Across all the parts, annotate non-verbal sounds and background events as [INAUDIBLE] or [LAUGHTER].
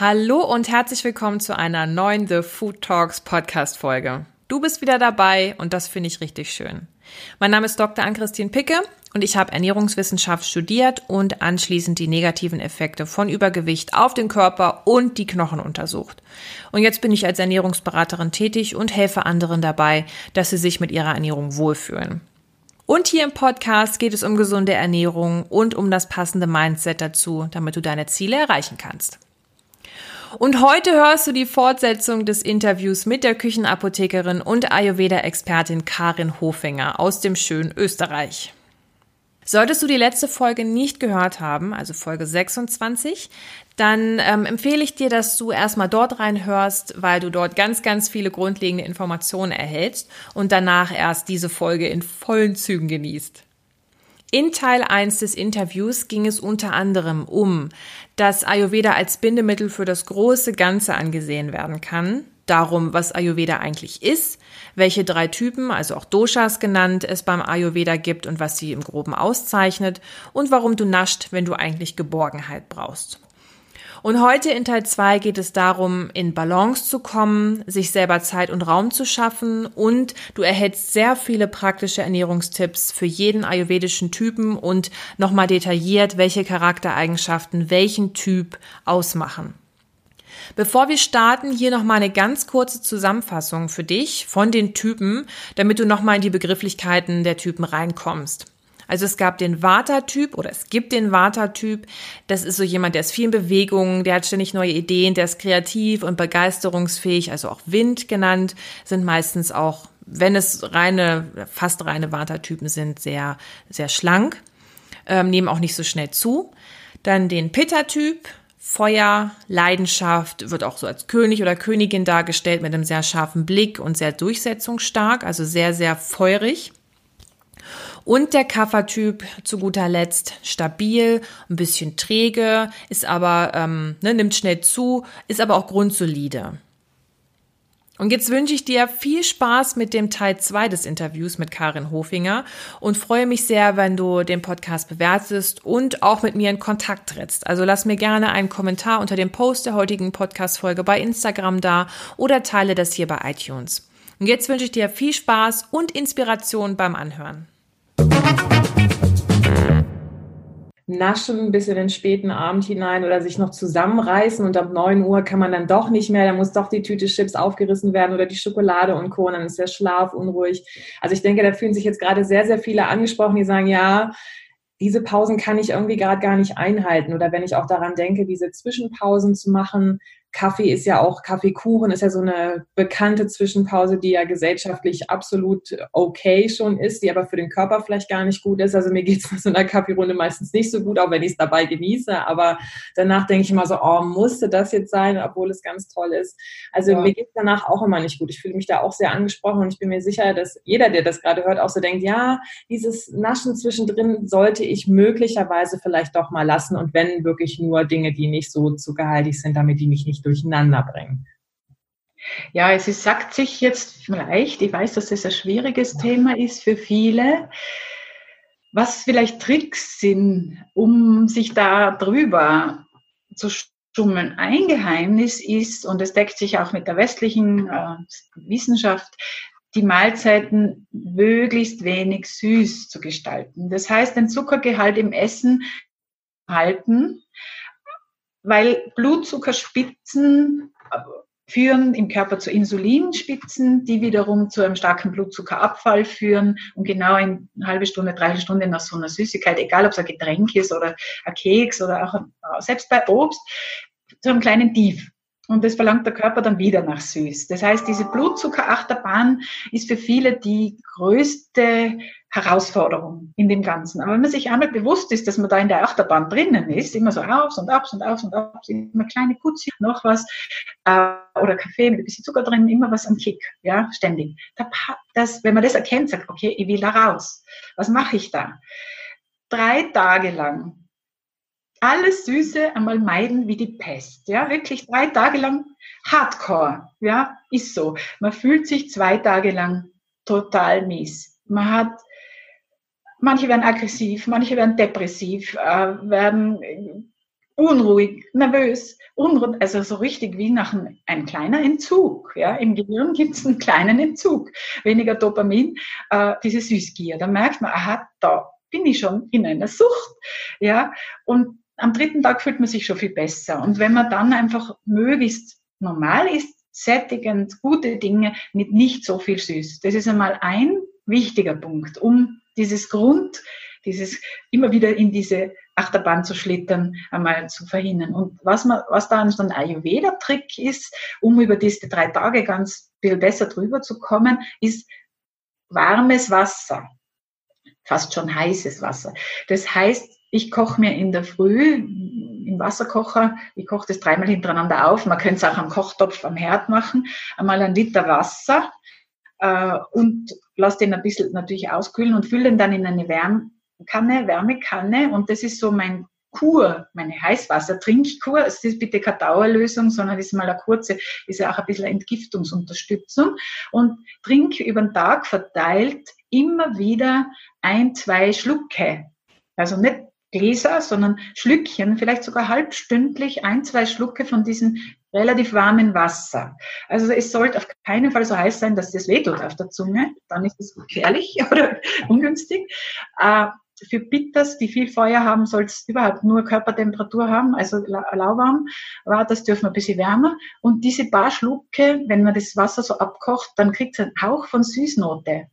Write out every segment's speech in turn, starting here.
Hallo und herzlich willkommen zu einer neuen The Food Talks Podcast Folge. Du bist wieder dabei und das finde ich richtig schön. Mein Name ist Dr. Ann-Christine Picke und ich habe Ernährungswissenschaft studiert und anschließend die negativen Effekte von Übergewicht auf den Körper und die Knochen untersucht. Und jetzt bin ich als Ernährungsberaterin tätig und helfe anderen dabei, dass sie sich mit ihrer Ernährung wohlfühlen. Und hier im Podcast geht es um gesunde Ernährung und um das passende Mindset dazu, damit du deine Ziele erreichen kannst. Und heute hörst du die Fortsetzung des Interviews mit der Küchenapothekerin und Ayurveda-Expertin Karin Hofinger aus dem schönen Österreich. Solltest du die letzte Folge nicht gehört haben, also Folge 26, dann ähm, empfehle ich dir, dass du erstmal dort reinhörst, weil du dort ganz, ganz viele grundlegende Informationen erhältst und danach erst diese Folge in vollen Zügen genießt. In Teil 1 des Interviews ging es unter anderem um, dass Ayurveda als Bindemittel für das große Ganze angesehen werden kann, darum, was Ayurveda eigentlich ist, welche drei Typen, also auch Doshas genannt, es beim Ayurveda gibt und was sie im groben auszeichnet und warum du nascht, wenn du eigentlich Geborgenheit brauchst. Und heute in Teil 2 geht es darum, in Balance zu kommen, sich selber Zeit und Raum zu schaffen und du erhältst sehr viele praktische Ernährungstipps für jeden ayurvedischen Typen und nochmal detailliert, welche Charaktereigenschaften welchen Typ ausmachen. Bevor wir starten, hier nochmal eine ganz kurze Zusammenfassung für dich von den Typen, damit du nochmal in die Begrifflichkeiten der Typen reinkommst. Also es gab den Vata-Typ oder es gibt den Vata-Typ. Das ist so jemand, der ist viel in Bewegung, der hat ständig neue Ideen, der ist kreativ und begeisterungsfähig, also auch Wind genannt, sind meistens auch, wenn es reine, fast reine Vata-Typen sind, sehr, sehr schlank, ähm, nehmen auch nicht so schnell zu. Dann den Pitta-Typ, Feuer, Leidenschaft, wird auch so als König oder Königin dargestellt mit einem sehr scharfen Blick und sehr durchsetzungsstark, also sehr, sehr feurig. Und der Kaffertyp zu guter Letzt stabil, ein bisschen träge, ist aber, ähm, ne, nimmt schnell zu, ist aber auch grundsolide. Und jetzt wünsche ich dir viel Spaß mit dem Teil 2 des Interviews mit Karin Hofinger und freue mich sehr, wenn du den Podcast bewertest und auch mit mir in Kontakt trittst. Also lass mir gerne einen Kommentar unter dem Post der heutigen Podcast-Folge bei Instagram da oder teile das hier bei iTunes. Und jetzt wünsche ich dir viel Spaß und Inspiration beim Anhören. Naschen bis in den späten Abend hinein oder sich noch zusammenreißen und ab 9 Uhr kann man dann doch nicht mehr, da muss doch die Tüte Chips aufgerissen werden oder die Schokolade und Co. Und dann ist der Schlaf unruhig. Also ich denke, da fühlen sich jetzt gerade sehr, sehr viele angesprochen, die sagen, ja, diese Pausen kann ich irgendwie gerade gar nicht einhalten. Oder wenn ich auch daran denke, diese Zwischenpausen zu machen, Kaffee ist ja auch, Kaffeekuchen ist ja so eine bekannte Zwischenpause, die ja gesellschaftlich absolut okay schon ist, die aber für den Körper vielleicht gar nicht gut ist. Also mir geht es nach [LAUGHS] so einer Kaffeerunde meistens nicht so gut, auch wenn ich es dabei genieße. Aber danach denke ich immer so, oh, musste das jetzt sein, obwohl es ganz toll ist. Also ja. mir geht es danach auch immer nicht gut. Ich fühle mich da auch sehr angesprochen und ich bin mir sicher, dass jeder, der das gerade hört, auch so denkt, ja, dieses Naschen zwischendrin sollte ich möglicherweise vielleicht doch mal lassen und wenn wirklich nur Dinge, die nicht so zuckerhaltig sind, damit die mich nicht durcheinander bringen. Ja, es ist, sagt sich jetzt vielleicht, ich weiß, dass es ein schwieriges Thema ist für viele, was vielleicht Tricks sind, um sich da drüber zu stummeln. Ein Geheimnis ist, und es deckt sich auch mit der westlichen äh, Wissenschaft, die Mahlzeiten möglichst wenig süß zu gestalten. Das heißt, den Zuckergehalt im Essen halten, weil Blutzuckerspitzen führen im Körper zu Insulinspitzen, die wiederum zu einem starken Blutzuckerabfall führen und genau in eine halbe Stunde, dreiviertel Stunde nach so einer Süßigkeit, egal ob es ein Getränk ist oder ein Keks oder auch äh, selbst bei Obst, zu einem kleinen Tief. Und das verlangt der Körper dann wieder nach süß. Das heißt, diese Blutzuckerachterbahn ist für viele die größte Herausforderung in dem Ganzen. Aber wenn man sich einmal bewusst ist, dass man da in der Achterbahn drinnen ist, immer so aufs und abs und aufs und abs, immer kleine Kutzi, noch was, äh, oder Kaffee mit ein bisschen Zucker drin, immer was am Kick, ja, ständig. Das, wenn man das erkennt, sagt, okay, ich will da raus. Was mache ich da? Drei Tage lang alles Süße einmal meiden wie die Pest. Ja, wirklich drei Tage lang Hardcore. Ja, ist so. Man fühlt sich zwei Tage lang total mies. Man hat, manche werden aggressiv, manche werden depressiv, äh, werden unruhig, nervös, unruhig, also so richtig wie nach einem, ein kleiner Entzug. Ja? Im Gehirn gibt es einen kleinen Entzug, weniger Dopamin, äh, diese Süßgier. Da merkt man, aha, da bin ich schon in einer Sucht. Ja? Und am dritten Tag fühlt man sich schon viel besser. Und wenn man dann einfach möglichst normal ist, sättigend, gute Dinge mit nicht so viel süß. Das ist einmal ein wichtiger Punkt, um dieses Grund, dieses immer wieder in diese Achterbahn zu schlittern, einmal zu verhindern. Und was, man, was da ein Ayurveda-Trick ist, um über diese drei Tage ganz viel besser drüber zu kommen, ist warmes Wasser. Fast schon heißes Wasser. Das heißt, ich koche mir in der Früh im Wasserkocher, ich koche das dreimal hintereinander auf. Man könnte es auch am Kochtopf am Herd machen. Einmal ein Liter Wasser äh, und lasse den ein bisschen natürlich auskühlen und fülle den dann in eine Wärme, Kanne, Wärmekanne und das ist so mein Kur, meine Heißwasser-Trinkkur. Es ist bitte keine Dauerlösung, sondern ist mal eine kurze, ist ja auch ein bisschen Entgiftungsunterstützung. Und trink über den Tag verteilt immer wieder ein, zwei Schlucke. Also nicht Gläser, sondern Schlückchen, vielleicht sogar halbstündlich ein, zwei Schlucke von diesem relativ warmen Wasser. Also es sollte auf keinen Fall so heiß sein, dass das wehtut auf der Zunge. Dann ist es gefährlich [LAUGHS] oder ungünstig. Äh, für Bitters, die viel Feuer haben, soll es überhaupt nur Körpertemperatur haben, also lauwarm. Aber das dürfen wir ein bisschen wärmer. Und diese paar Schlucke, wenn man das Wasser so abkocht, dann kriegt es einen Hauch von Süßnote.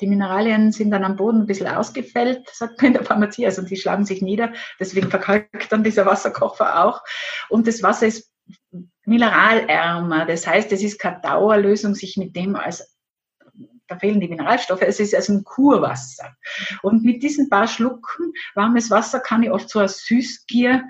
Die Mineralien sind dann am Boden ein bisschen ausgefällt, sagt man in der Pharmazie, also die schlagen sich nieder. Deswegen verkalkt dann dieser Wasserkocher auch. Und das Wasser ist mineralärmer. Das heißt, es ist keine Dauerlösung, sich mit dem als da fehlen die Mineralstoffe, es ist also ein Kurwasser. Und mit diesen paar Schlucken warmes Wasser kann ich oft so als Süßgier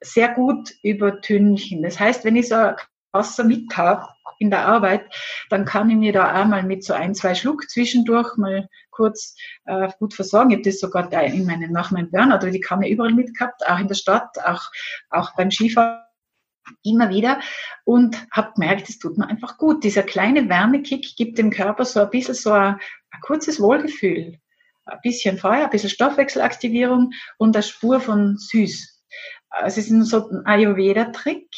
sehr gut übertünchen. Das heißt, wenn ich so Wasser mit habe in der Arbeit, dann kann ich mir da auch mal mit so ein, zwei Schluck zwischendurch mal kurz äh, gut versorgen. Ich habe das sogar in meinem, nach meinem Burnout, die kam ja überall mitgehabt, auch in der Stadt, auch, auch beim Skifahren immer wieder und habe gemerkt, es tut mir einfach gut. Dieser kleine Wärmekick gibt dem Körper so ein bisschen so ein, ein kurzes Wohlgefühl. Ein bisschen Feuer, ein bisschen Stoffwechselaktivierung und eine Spur von süß. Also es ist so ein Ayurveda-Trick.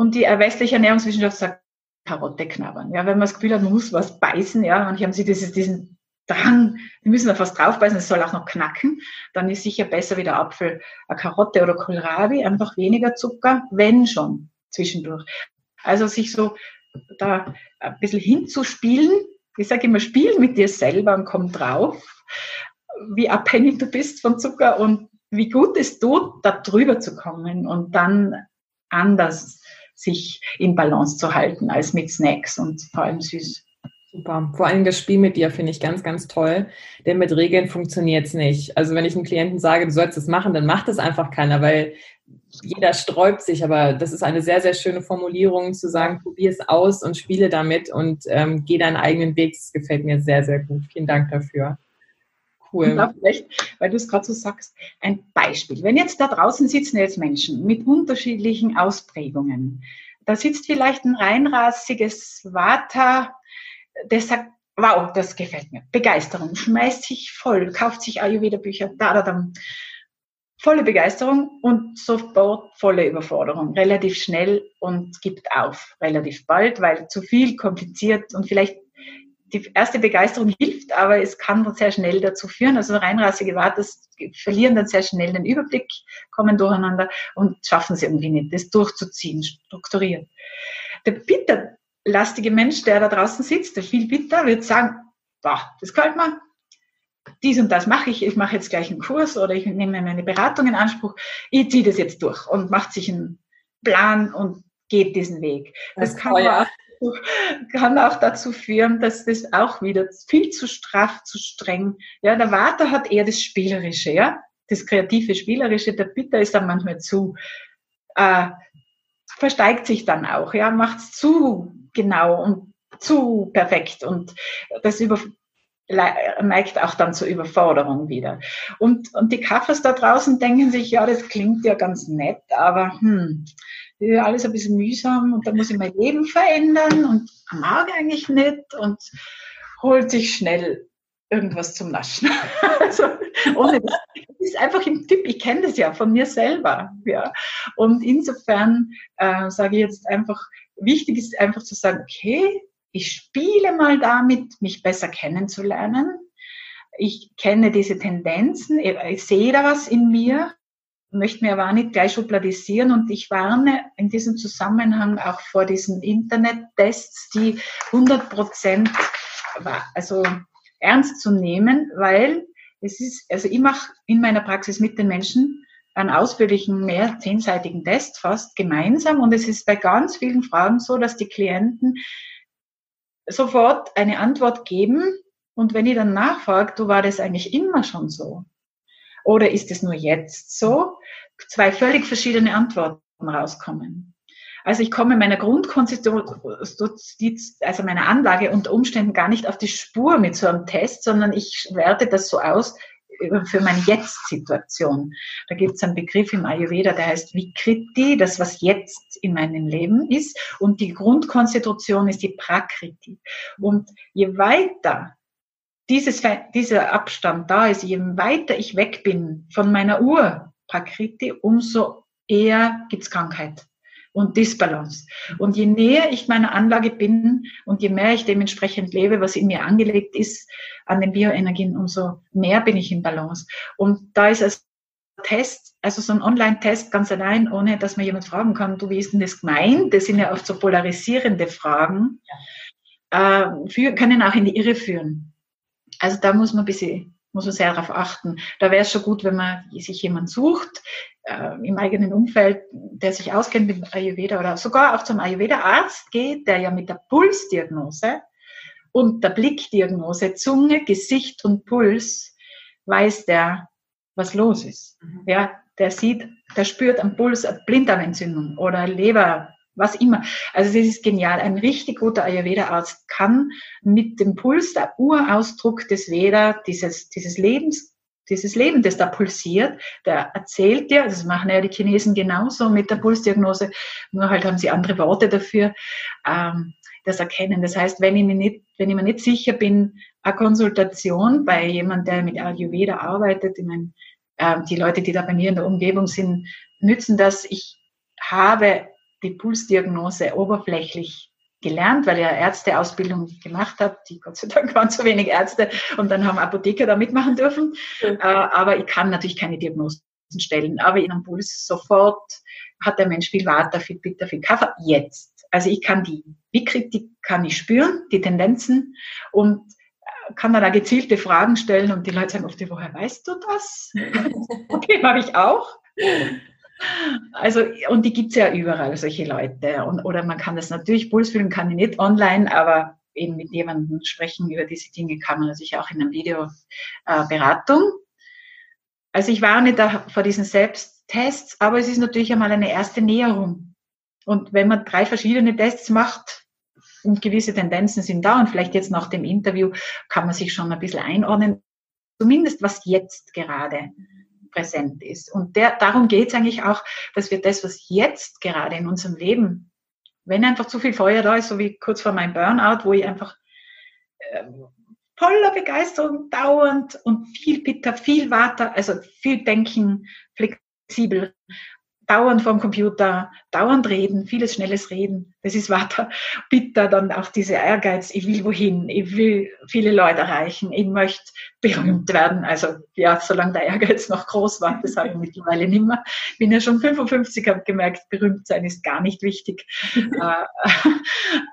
Und die westliche Ernährungswissenschaft sagt, Karotte knabbern. Ja, wenn man das Gefühl hat, man muss was beißen, ja, manche haben sie dieses, diesen Drang, die müssen da fast draufbeißen, es soll auch noch knacken, dann ist sicher besser wie der Apfel, eine Karotte oder Kohlrabi, einfach weniger Zucker, wenn schon zwischendurch. Also sich so da ein bisschen hinzuspielen, ich sage immer, spiel mit dir selber und komm drauf, wie abhängig du bist von Zucker und wie gut es tut, da drüber zu kommen und dann anders sich in Balance zu halten als mit Snacks und vor allem süß. Super. Vor allem das Spiel mit dir finde ich ganz, ganz toll, denn mit Regeln funktioniert es nicht. Also wenn ich einem Klienten sage, du sollst es machen, dann macht es einfach keiner, weil jeder sträubt sich. Aber das ist eine sehr, sehr schöne Formulierung, zu sagen, probier es aus und spiele damit und ähm, geh deinen eigenen Weg. Das gefällt mir sehr, sehr gut. Vielen Dank dafür. Cool. Und vielleicht, weil du es gerade so sagst, ein Beispiel. Wenn jetzt da draußen sitzen jetzt Menschen mit unterschiedlichen Ausprägungen, da sitzt vielleicht ein reinrassiges Vata, der sagt, wow, das gefällt mir. Begeisterung, schmeißt sich voll, kauft sich Ayurveda-Bücher, da, da, da. Volle Begeisterung und sofort volle Überforderung. Relativ schnell und gibt auf, relativ bald, weil zu viel kompliziert und vielleicht die erste Begeisterung hilft, aber es kann dann sehr schnell dazu führen. Also reinrassige Wartes verlieren dann sehr schnell den Überblick, kommen durcheinander und schaffen es irgendwie nicht, das durchzuziehen, strukturiert. Der Peter lastige Mensch, der da draußen sitzt, der viel bitter, wird sagen, boah, das gefällt mir, dies und das mache ich, ich mache jetzt gleich einen Kurs oder ich nehme meine Beratung in Anspruch, ich ziehe das jetzt durch und macht sich einen Plan und geht diesen Weg. Das, das kann, auch, kann auch dazu führen, dass das auch wieder viel zu straff, zu streng. Ja, der Vater hat eher das Spielerische, ja, das kreative Spielerische. Der Bitter ist dann manchmal zu, äh, versteigt sich dann auch, ja, macht es zu genau und zu perfekt und das über, neigt auch dann zur Überforderung wieder. Und, und die Kaffers da draußen denken sich, ja, das klingt ja ganz nett, aber hm, alles ein bisschen mühsam und da muss ich mein Leben verändern und mag eigentlich nicht und holt sich schnell irgendwas zum Naschen. [LAUGHS] also, ohne das, das ist einfach im Tipp, ich kenne das ja von mir selber. Ja. Und insofern äh, sage ich jetzt einfach, wichtig ist einfach zu sagen, okay, ich spiele mal damit, mich besser kennenzulernen. Ich kenne diese Tendenzen, ich sehe da was in mir, möchte mir aber auch nicht gleich schubladisieren und ich warne in diesem Zusammenhang auch vor diesen Internet-Tests, die 100 Prozent, also ernst zu nehmen, weil es ist, also ich mache in meiner Praxis mit den Menschen einen ausführlichen, mehr zehnseitigen Test fast gemeinsam und es ist bei ganz vielen Fragen so, dass die Klienten sofort eine Antwort geben und wenn ich dann nachfrage, du war das eigentlich immer schon so? Oder ist es nur jetzt so? Zwei völlig verschiedene Antworten rauskommen. Also ich komme meiner Grundkonstitution, also meiner Anlage unter Umständen gar nicht auf die Spur mit so einem Test, sondern ich werte das so aus für meine Jetzt-Situation. Da gibt es einen Begriff im Ayurveda, der heißt Vikriti, das was jetzt in meinem Leben ist. Und die Grundkonstitution ist die Prakriti. Und je weiter dieses, dieser Abstand da ist, je weiter ich weg bin von meiner Ur-Prakriti, umso eher gibt's Krankheit und Disbalance. Und je näher ich meiner Anlage bin und je mehr ich dementsprechend lebe, was in mir angelegt ist an den Bioenergien, umso mehr bin ich in Balance. Und da ist es Test, also so ein Online-Test ganz allein, ohne dass man jemand fragen kann, du, wie ist denn das gemeint? Das sind ja oft so polarisierende Fragen, äh, für, können auch in die Irre führen. Also da muss man ein bisschen muss man sehr darauf achten. Da wäre es schon gut, wenn man sich jemand sucht äh, im eigenen Umfeld, der sich auskennt mit Ayurveda oder sogar auch zum Ayurveda-Arzt geht, der ja mit der Pulsdiagnose und der Blickdiagnose, Zunge, Gesicht und Puls, weiß der, was los ist. Mhm. Ja, der sieht, der spürt am Puls eine Blinddarmentzündung oder Leber, was immer. Also das ist genial. Ein richtig guter Ayurveda-Arzt kann mit dem Puls, der Urausdruck des Veda, dieses, dieses Lebens, dieses Leben, das da pulsiert, der erzählt dir, das machen ja die Chinesen genauso mit der Pulsdiagnose, nur halt haben sie andere Worte dafür, ähm, das erkennen. Das heißt, wenn ich mir nicht, wenn ich mir nicht sicher bin, eine Konsultation bei jemand, der mit Ayurveda arbeitet, ich meine, äh, die Leute, die da bei mir in der Umgebung sind, nützen das. Ich habe die Pulsdiagnose oberflächlich gelernt, weil ich eine Ärzteausbildung gemacht habe. Die Gott sei Dank waren zu wenig Ärzte und dann haben Apotheker da mitmachen dürfen. Mhm. Aber ich kann natürlich keine Diagnosen stellen. Aber in einem Puls sofort hat der Mensch viel Water, viel Bitter, viel Kaffee. Jetzt. Also ich kann die Wickkritik kann ich spüren, die Tendenzen und äh, kann dann da gezielte Fragen stellen und die Leute sagen oft, woher weißt du das? [LAUGHS] [LAUGHS] okay, habe ich auch. Also, und die gibt's ja überall, solche Leute. Und, oder man kann das natürlich, Puls fühlen kann ich nicht online, aber eben mit jemandem sprechen über diese Dinge kann man natürlich auch in einer Videoberatung. Äh, also ich warne da vor diesen Selbsttests, aber es ist natürlich einmal eine erste Näherung. Und wenn man drei verschiedene Tests macht und gewisse Tendenzen sind da und vielleicht jetzt nach dem Interview kann man sich schon ein bisschen einordnen, zumindest was jetzt gerade präsent ist. Und der, darum geht es eigentlich auch, dass wir das, was jetzt gerade in unserem Leben, wenn einfach zu viel Feuer da ist, so wie kurz vor meinem Burnout, wo ich einfach äh, voller Begeisterung dauernd und viel Bitter, viel Water, also viel Denken, flexibel dauernd vom Computer, dauernd reden, vieles schnelles Reden. Das ist weiter bitter, dann auch diese Ehrgeiz, ich will wohin, ich will viele Leute erreichen, ich möchte berühmt werden. Also ja, solange der Ehrgeiz noch groß war, das habe ich mittlerweile nicht mehr. Bin ja schon 55, habe gemerkt, berühmt sein ist gar nicht wichtig. [LAUGHS] Äh,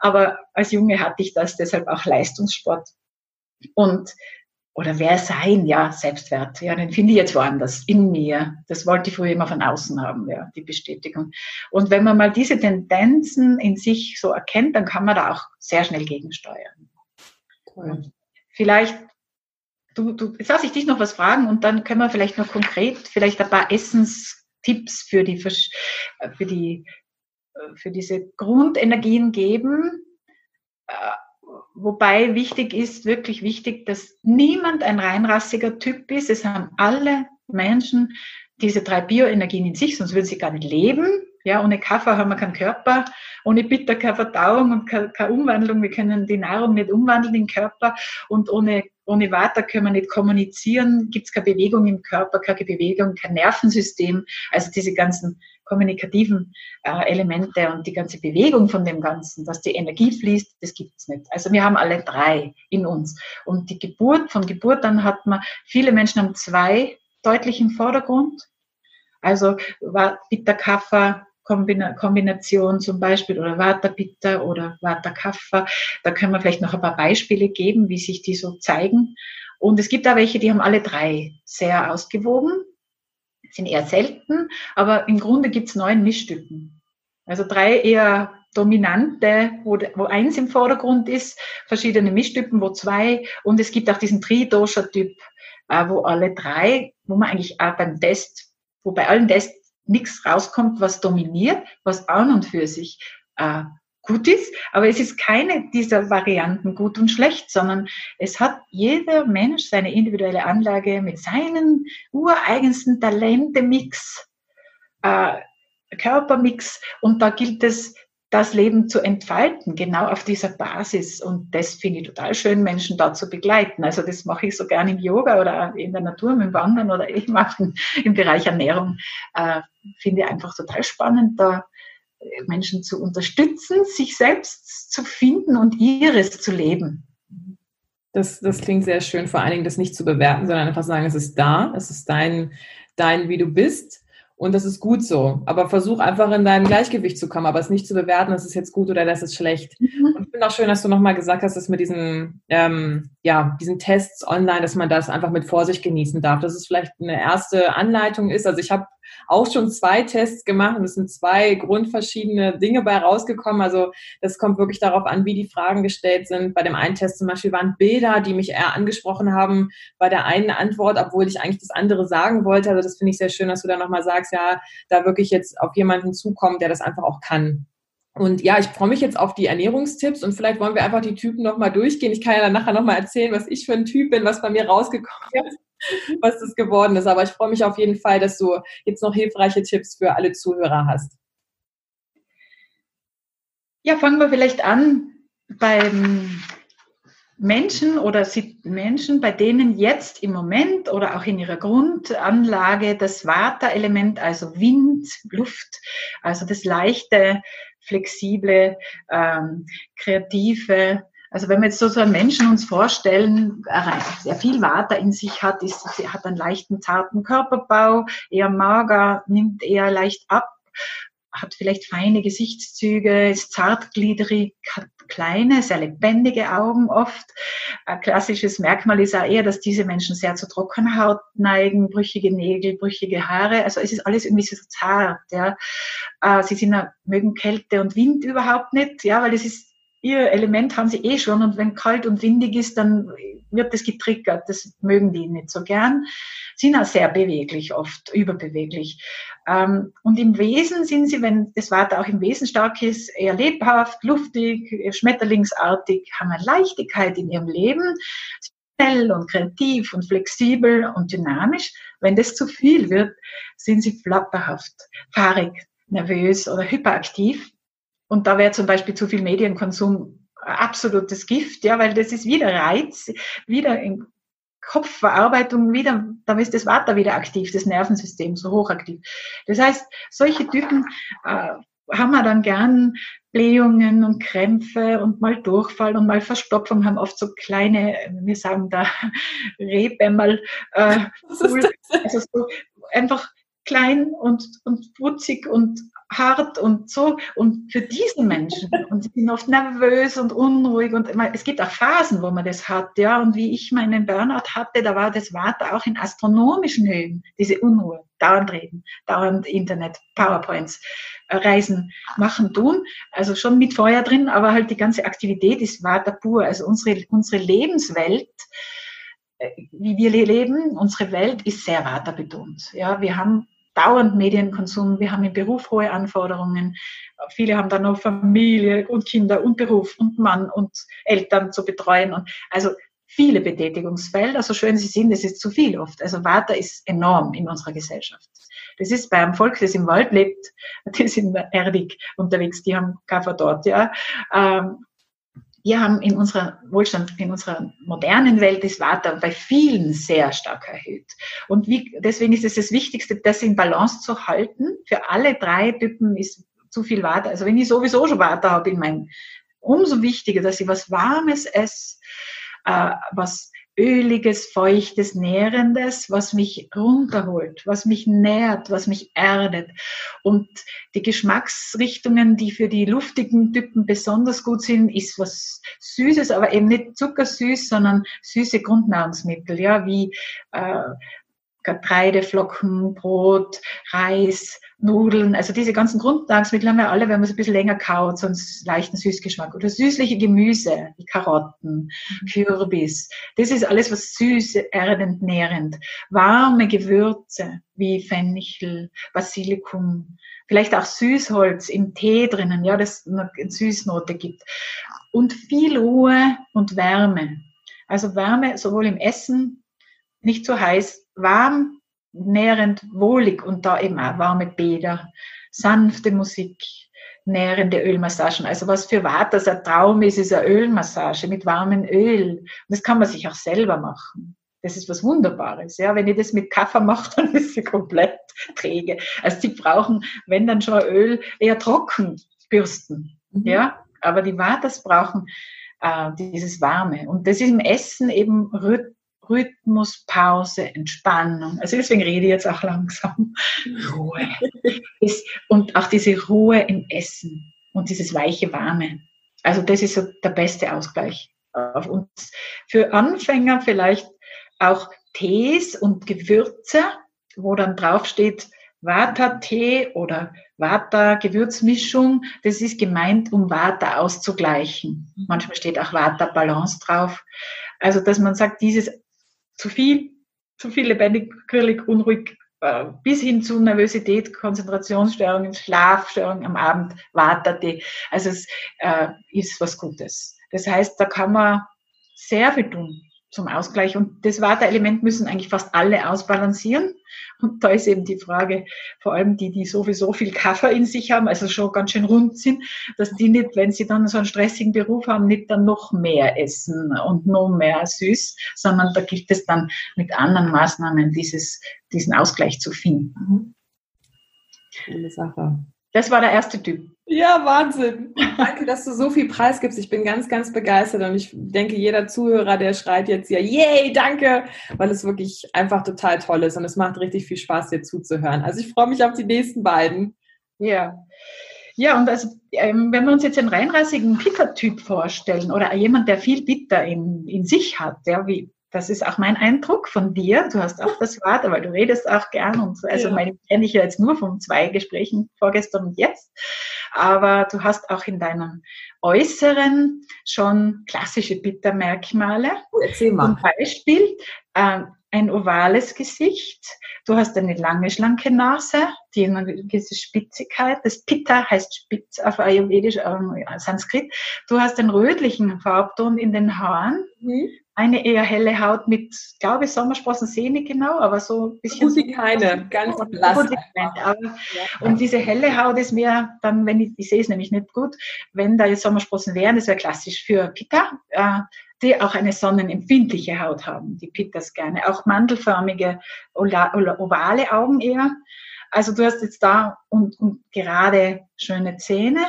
aber als Junge hatte ich das, deshalb auch Leistungssport. Und oder wer sein, ja, Selbstwert, ja, den finde ich jetzt woanders, in mir. Das wollte ich früher immer von außen haben, ja, die Bestätigung. Und wenn man mal diese Tendenzen in sich so erkennt, dann kann man da auch sehr schnell gegensteuern. Cool. Vielleicht, du, du, jetzt lasse ich dich noch was fragen und dann können wir vielleicht noch konkret vielleicht ein paar Essenstipps für die, für die, für diese Grundenergien geben äh, Wobei wichtig ist, wirklich wichtig, dass niemand ein reinrassiger Typ ist. Es haben alle Menschen diese drei Bioenergien in sich, sonst würden sie gar nicht leben. Ja, ohne Kaffee haben wir keinen Körper, ohne Bitter keine Verdauung und keine, Umwandlung. Wir können die Nahrung nicht umwandeln im Körper und ohne, ohne Water können wir nicht kommunizieren, gibt es keine Bewegung im Körper, keine Bewegung, kein Nervensystem. Also diese ganzen kommunikativen äh, Elemente und die ganze Bewegung von dem Ganzen, dass die Energie fließt, das gibt es nicht. Also wir haben alle drei in uns. Und die Geburt, von Geburt an hat man, viele Menschen haben zwei deutlich im Vordergrund. Also Pitta Kapha Kombination zum Beispiel oder Vata Pitta oder Vata Kapha. Da können wir vielleicht noch ein paar Beispiele geben, wie sich die so zeigen. Und es gibt da welche, die haben alle drei sehr ausgewogen, sind eher selten, aber im Grunde gibt es neun Mischstücken. Also drei eher dominante, wo, wo eins im Vordergrund ist, verschiedene Mischtypen, wo zwei, und es gibt auch diesen Tridosha-Typ, äh, wo alle drei, wo man eigentlich auch beim Test, wo bei allen Tests nichts rauskommt, was dominiert, was an und für sich äh, gut ist, aber es ist keine dieser Varianten gut und schlecht, sondern es hat jeder Mensch seine individuelle Anlage mit seinen ureigensten Talente-Mix, äh, Körpermix und da gilt es, das Leben zu entfalten, genau auf dieser Basis. Und das finde ich total schön, Menschen da zu begleiten. Also das mache ich so gerne im Yoga oder in der Natur mit dem Wandern oder ich mache im Bereich Ernährung. Äh, finde ich einfach total spannend, da Menschen zu unterstützen, sich selbst zu finden und ihres zu leben. Das, das klingt sehr schön, vor allen Dingen das nicht zu bewerten, sondern einfach sagen, es ist da, es ist dein, dein wie du bist und das ist gut so. Aber versuch einfach in dein Gleichgewicht zu kommen, aber es nicht zu bewerten, das ist jetzt gut oder das ist schlecht. Mhm. Finde auch schön, dass du nochmal gesagt hast, dass mit diesen, ähm, ja, diesen Tests online, dass man das einfach mit Vorsicht genießen darf. Dass es vielleicht eine erste Anleitung ist. Also ich habe auch schon zwei Tests gemacht und es sind zwei grundverschiedene Dinge bei rausgekommen. Also das kommt wirklich darauf an, wie die Fragen gestellt sind. Bei dem einen Test zum Beispiel waren Bilder, die mich eher angesprochen haben, bei der einen Antwort, obwohl ich eigentlich das andere sagen wollte. Also das finde ich sehr schön, dass du da nochmal sagst, ja, da wirklich jetzt auf jemanden zukommt, der das einfach auch kann. Und ja, ich freue mich jetzt auf die Ernährungstipps und vielleicht wollen wir einfach die Typen nochmal durchgehen. Ich kann ja dann nachher nochmal erzählen, was ich für ein Typ bin, was bei mir rausgekommen ist. [LAUGHS] was das geworden ist. Aber ich freue mich auf jeden Fall, dass du jetzt noch hilfreiche Tipps für alle Zuhörer hast. Ja, fangen wir vielleicht an beim Menschen oder Menschen, bei denen jetzt im Moment oder auch in ihrer Grundanlage das Vata-Element, also Wind, Luft, also das leichte, flexible, ähm, kreative, also wenn wir jetzt so, so einen Menschen uns vorstellen, der viel Water in sich hat, ist, hat einen leichten, zarten Körperbau, eher mager, nimmt eher leicht ab, hat vielleicht feine Gesichtszüge, ist zartgliedrig, hat kleine, sehr lebendige Augen oft. Ein klassisches Merkmal ist auch eher, dass diese Menschen sehr zu trockener Haut neigen, brüchige Nägel, brüchige Haare. Also es ist alles irgendwie so zart. Ja. Äh, sie sind, mögen Kälte und Wind überhaupt nicht, ja, weil es ist ihr Element haben sie eh schon und wenn kalt und windig ist, dann wird das getriggert. Das mögen die nicht so gern. Sind auch sehr beweglich, oft überbeweglich. Ähm, und im Wesen sind sie, wenn das Water auch im Wesen stark ist, eher lebhaft, luftig, schmetterlingsartig, haben eine Leichtigkeit in ihrem Leben, schnell und kreativ und flexibel und dynamisch. Wenn das zu viel wird, sind sie flapperhaft, fahrig, nervös oder hyperaktiv und da wäre zum Beispiel zu viel Medienkonsum absolutes Gift, ja, weil das ist wieder Reiz, wieder in Kopfverarbeitung wieder, da ist das Water wieder aktiv, das Nervensystem so hochaktiv. Das heißt, solche Typen äh, haben wir dann gern Blähungen und Krämpfe und mal Durchfall und mal Verstopfung, haben oft so kleine, wir sagen da [LAUGHS] Rehbämmerl, äh, also so einfach klein und, und putzig und hart und so. Und für diesen Menschen, [LAUGHS] und sie sind oft nervös und unruhig und es gibt auch Phasen, wo man das hat, ja. Und wie ich meinen Burnout hatte, da war das Water auch in astronomischen Höhen, diese Unruhe, dauernd reden, dauernd Internet, PowerPoints, äh, Reisen machen, tun. Also schon mit Feuer drin, aber halt die ganze Aktivität ist Water pur. Also unsere, unsere Lebenswelt, äh, wie wir leben, unsere Welt ist sehr waterbetont. Ja, wir haben dauernd Medienkonsum. Wir haben im Beruf hohe Anforderungen. Viele haben dann noch Familie und Kinder und Beruf und Mann und Eltern zu betreuen. Und also viele Betätigungsfelder, so schön sie sind, es ist zu viel oft. Also Vata ist enorm in unserer Gesellschaft. Das ist bei einem Volk, das im Wald lebt, [LAUGHS] die sind erdig unterwegs, die haben Kaffer dort, ja. Ähm, wir haben in unserer Wohlstand, in unserer modernen Welt das Vata bei vielen sehr stark erhöht. Und wie, deswegen ist es das Wichtigste, das in Balance zu halten. Für alle drei Typen ist zu viel Vata. Also wenn ich sowieso schon Vata habe in meinem, umso wichtiger, dass ich was Warmes esse, äh, was öliges, feuchtes, nährendes, was mich runterholt, was mich nährt, was mich erdet. Und die Geschmacksrichtungen, die für die luftigen Typen besonders gut sind, ist was Süßes, aber eben nicht zuckersüß, sondern süße Grundnahrungsmittel, ja, wie äh, Getreideflocken, Brot, Reis, Nudeln, also diese ganzen Grundnahrungsmittel haben wir alle, wenn man es ein bisschen länger kaut, so einen leichten Süßgeschmack. Oder süßliche Gemüse, wie Karotten, mhm. Kürbis. Das ist alles, was süß, erdend, nährend. Warme Gewürze, wie Fenchel, Basilikum, vielleicht auch Süßholz im Tee drinnen, ja, das eine Süßnote gibt. Und viel Ruhe und Wärme. Also Wärme sowohl im Essen, nicht zu heiß, warm, nährend, wohlig und da eben auch warme Bäder, sanfte Musik, nährende Ölmassagen. Also was für Vaters ein Traum ist, ist eine Ölmassage mit warmem Öl. Und das kann man sich auch selber machen. Das ist was Wunderbares. Ja, wenn ich das mit Kaffee mache, [LAUGHS] dann ist sie komplett träge. Also die brauchen, wenn dann schon Öl, eher trocken bürsten. Mhm. Ja, aber die Vaters brauchen äh, dieses Warme. Und das ist im Essen eben Rhythmus, Pause, Entspannung. Also deswegen rede ich jetzt auch langsam. Ruhe. und auch diese Ruhe im Essen und dieses weiche, warme. Also das ist so der beste Ausgleich auf uns. Für Anfänger vielleicht auch Tees und Gewürze, wo dann draufsteht Vata-Tee oder Vata-Gewürzmischung. Das ist gemeint, um Vata auszugleichen. Manchmal steht auch Vata-Balance drauf. Also, dass man sagt, dieses zu viel, zu viel lebendig, quirlig, unruhig, äh, bis hin zu Nervosität, Konzentrationsstörungen, Schlafstörungen am Abend, wartete. Also es äh, ist was Gutes. Das heißt, da kann man sehr viel tun zum Ausgleich. Und das Vata-Element müssen eigentlich fast alle ausbalancieren. Und da ist eben die Frage, vor allem die, die sowieso viel Kaffee in sich haben, also schon ganz schön rund sind, dass die nicht, wenn sie dann so einen stressigen Beruf haben, nicht dann noch mehr essen und noch mehr süß, sondern da gilt es dann mit anderen Maßnahmen, dieses, diesen Ausgleich zu finden. Coole Sache. Das war der erste Typ. Ja, Wahnsinn. Danke, dass du so viel Preis gibst. Ich bin ganz, ganz begeistert und ich denke, jeder Zuhörer, der schreit jetzt ja, yay, danke, weil es wirklich einfach total toll ist und es macht richtig viel Spaß, dir zuzuhören. Also ich freue mich auf die nächsten beiden. Ja. Ja, und also, ähm, wenn wir uns jetzt einen reinrassigen Pitta-Typ vorstellen oder jemand, der viel Bitter in, in sich hat, ja, wie, das ist auch mein Eindruck von dir. Du hast auch das Wort, aber du redest auch gern und so. Also ja. meine kenne ich ja jetzt nur von zwei Gesprächen vorgestern und jetzt. Aber du hast auch in deinem Äußeren schon klassische Bittermerkmale. Oh, erzähl mal. Zum Beispiel äh, ein ovales Gesicht. Du hast eine lange, schlanke Nase, die eine gewisse Spitzigkeit. Das Pitta heißt Spitz auf Ayurvedisch, äh, Sanskrit. Du hast einen rötlichen Farbton in den Haaren. Mhm eine eher helle Haut mit, glaube ich, Sommersprossen sehe nicht genau, aber so ein bisschen. Gute keine, ganz blass. Ja. Und diese helle Haut ist mir dann, wenn ich, ich sehe es nämlich nicht gut, wenn da jetzt Sommersprossen wären, das wäre klassisch für Pitta, äh, die auch eine sonnenempfindliche Haut haben, die Pittas gerne. Auch mandelförmige, ovale Augen eher. Also du hast jetzt da und, und gerade schöne Zähne,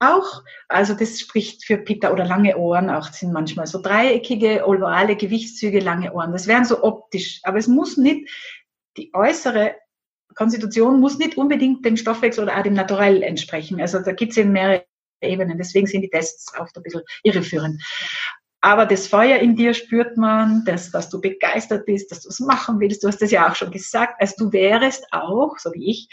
auch. Also das spricht für Pitta oder lange Ohren auch sind manchmal so dreieckige, ovale Gewichtszüge, lange Ohren. Das wären so optisch, aber es muss nicht, die äußere Konstitution muss nicht unbedingt dem Stoffwechsel oder auch dem Naturell entsprechen. Also da gibt es eben mehrere Ebenen. Deswegen sind die Tests oft ein bisschen irreführend. Aber das Feuer in dir spürt man, das, dass du begeistert bist, dass du es machen willst. Du hast das ja auch schon gesagt. Also du wärst auch, so wie ich,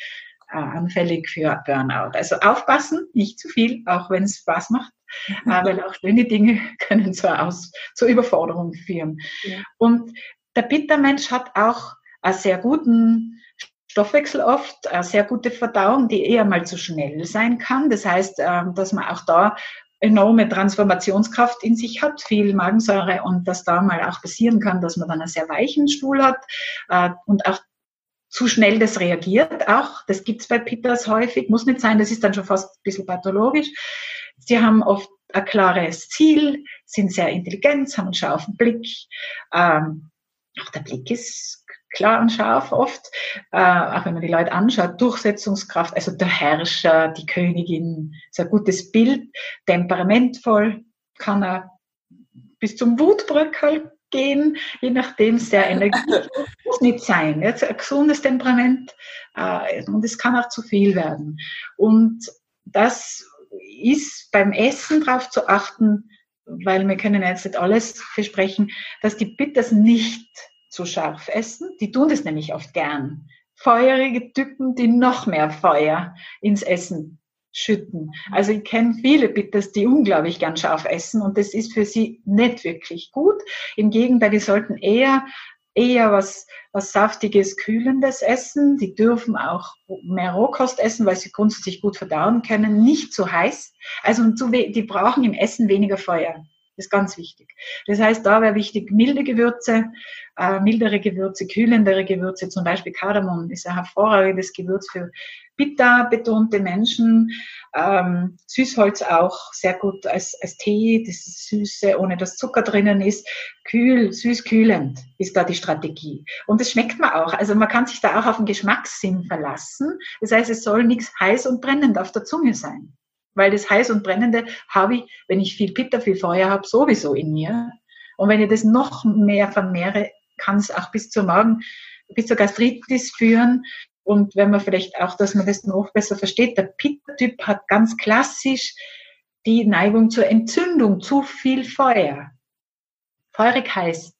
anfällig für Burnout. Also aufpassen, nicht zu viel, auch wenn es Spaß macht, mhm. Äh, weil auch schöne Dinge [LAUGHS] können zur, Aus, zur Überforderung führen. Ja. Und der Bittermensch hat auch einen sehr guten Stoffwechsel oft, eine sehr gute Verdauung, die eher mal zu schnell sein kann. Das heißt, ähm, dass man auch da enorme Transformationskraft in sich hat, viel Magensäure und dass da mal auch passieren kann, dass man dann einen sehr weichen Stuhl hat äh, und auch zu schnell das reagiert auch. Das gibt's bei Pitters häufig, muss nicht sein, das ist dann schon fast ein bisschen pathologisch. Sie haben oft ein klares Ziel, sind sehr intelligent, haben einen scharfen Blick. Ähm, auch der Blick ist klar und scharf oft, äh, auch wenn man die Leute anschaut, Durchsetzungskraft, also der Herrscher, die Königin, ist ein gutes Bild, temperamentvoll, kann er bis zum Wutbröckel gehen, je nachdem sehr [LAUGHS] energisch. muss nicht sein. Jetzt ein gesundes Temperament äh, und es kann auch zu viel werden. Und das ist beim Essen darauf zu achten, weil wir können jetzt nicht alles versprechen, dass die Bitters nicht zu scharf essen. Die tun das nämlich oft gern. Feurige Typen, die noch mehr Feuer ins Essen schütten. Also ich kenne viele Bitters, die unglaublich gern scharf essen und das ist für sie nicht wirklich gut. Im Gegenteil, die sollten eher eher was, was Saftiges, Kühlendes essen. Die dürfen auch mehr Rohkost essen, weil sie grundsätzlich gut verdauen können. Nicht zu heiß. Also die brauchen im Essen weniger Feuer. Das ist ganz wichtig. Das heißt, da wäre wichtig, milde Gewürze, äh, mildere Gewürze, kühlendere Gewürze, zum Beispiel Kardamom ist ein hervorragendes Gewürz für bitter betonte Menschen. Ähm, Süßholz auch sehr gut als, als Tee, das ist Süße, ohne dass Zucker drinnen ist. Kühl, süß kühlend ist da die Strategie. Und das schmeckt man auch. Also man kann sich da auch auf den Geschmackssinn verlassen. Das heißt, es soll nichts heiß und brennend auf der Zunge sein. Weil das heiß und brennende habe ich, wenn ich viel Pitter, viel Feuer habe, sowieso in mir. Und wenn ich das noch mehr vermehre, kann es auch bis zur Magen, bis zur Gastritis führen. Und wenn man vielleicht auch, dass man das noch besser versteht, der Pitta-Typ hat ganz klassisch die Neigung zur Entzündung, zu viel Feuer. Feurig heiß.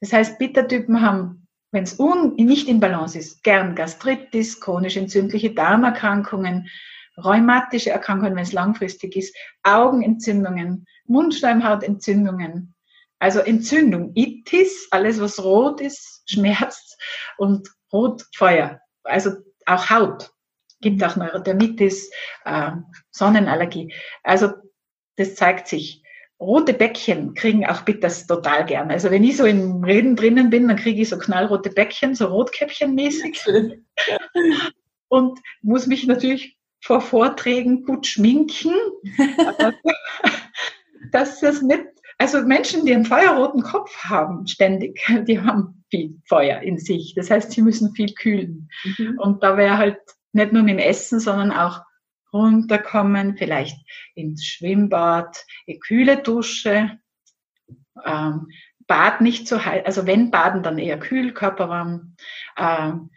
Das heißt, Pitta-Typen haben, wenn es nicht in Balance ist, gern Gastritis, chronisch entzündliche Darmerkrankungen, rheumatische Erkrankungen, wenn es langfristig ist, Augenentzündungen, Mundschleimhautentzündungen, also Entzündung, Itis, alles was rot ist, [LAUGHS] schmerzt und Rotfeuer, also auch Haut, gibt auch Neurodermitis, äh, Sonnenallergie. Also das zeigt sich. Rote Bäckchen kriegen auch Bitters total gern. Also wenn ich so im Reden drinnen bin, dann kriege ich so knallrote Bäckchen, so Rotkäppchen-mäßig. [LAUGHS] Und muss mich natürlich vor Vorträgen gut schminken, [LAUGHS] dass das nicht, also Menschen, die einen feuerroten Kopf haben, ständig, die haben viel Feuer in sich. Das heißt, sie müssen viel kühlen. Mhm. Und da wäre halt nicht nur mit dem Essen, sondern auch runterkommen, vielleicht ins Schwimmbad, eine kühle Dusche, ähm, Bad nicht so heiß, also wenn baden, dann eher kühl, körperwarm, ähm,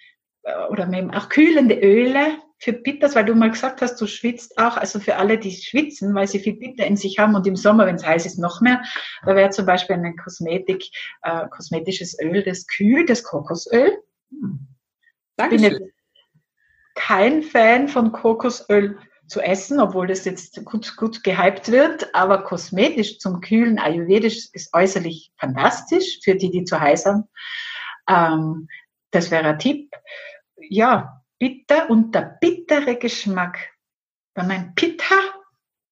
oder auch kühlende Öle, für Bitters, weil du mal gesagt hast, du schwitzt auch, also für alle, die schwitzen, weil sie viel Bitter in sich haben und im Sommer, wenn es heiß ist, noch mehr, da wäre zum Beispiel ein Kosmetik, äh, kosmetisches Öl, das kühlt, das Kokosöl. Hm. Bin jetzt kein Fan von Kokosöl zu essen, obwohl das jetzt gut, gut gehypt wird, aber kosmetisch zum Kühlen, ayurvedisch ist äußerlich fantastisch für die, die zu heiß haben. Ähm, das wäre ein Tipp. Ja, bitter und der bittere Geschmack bei meinem Pitta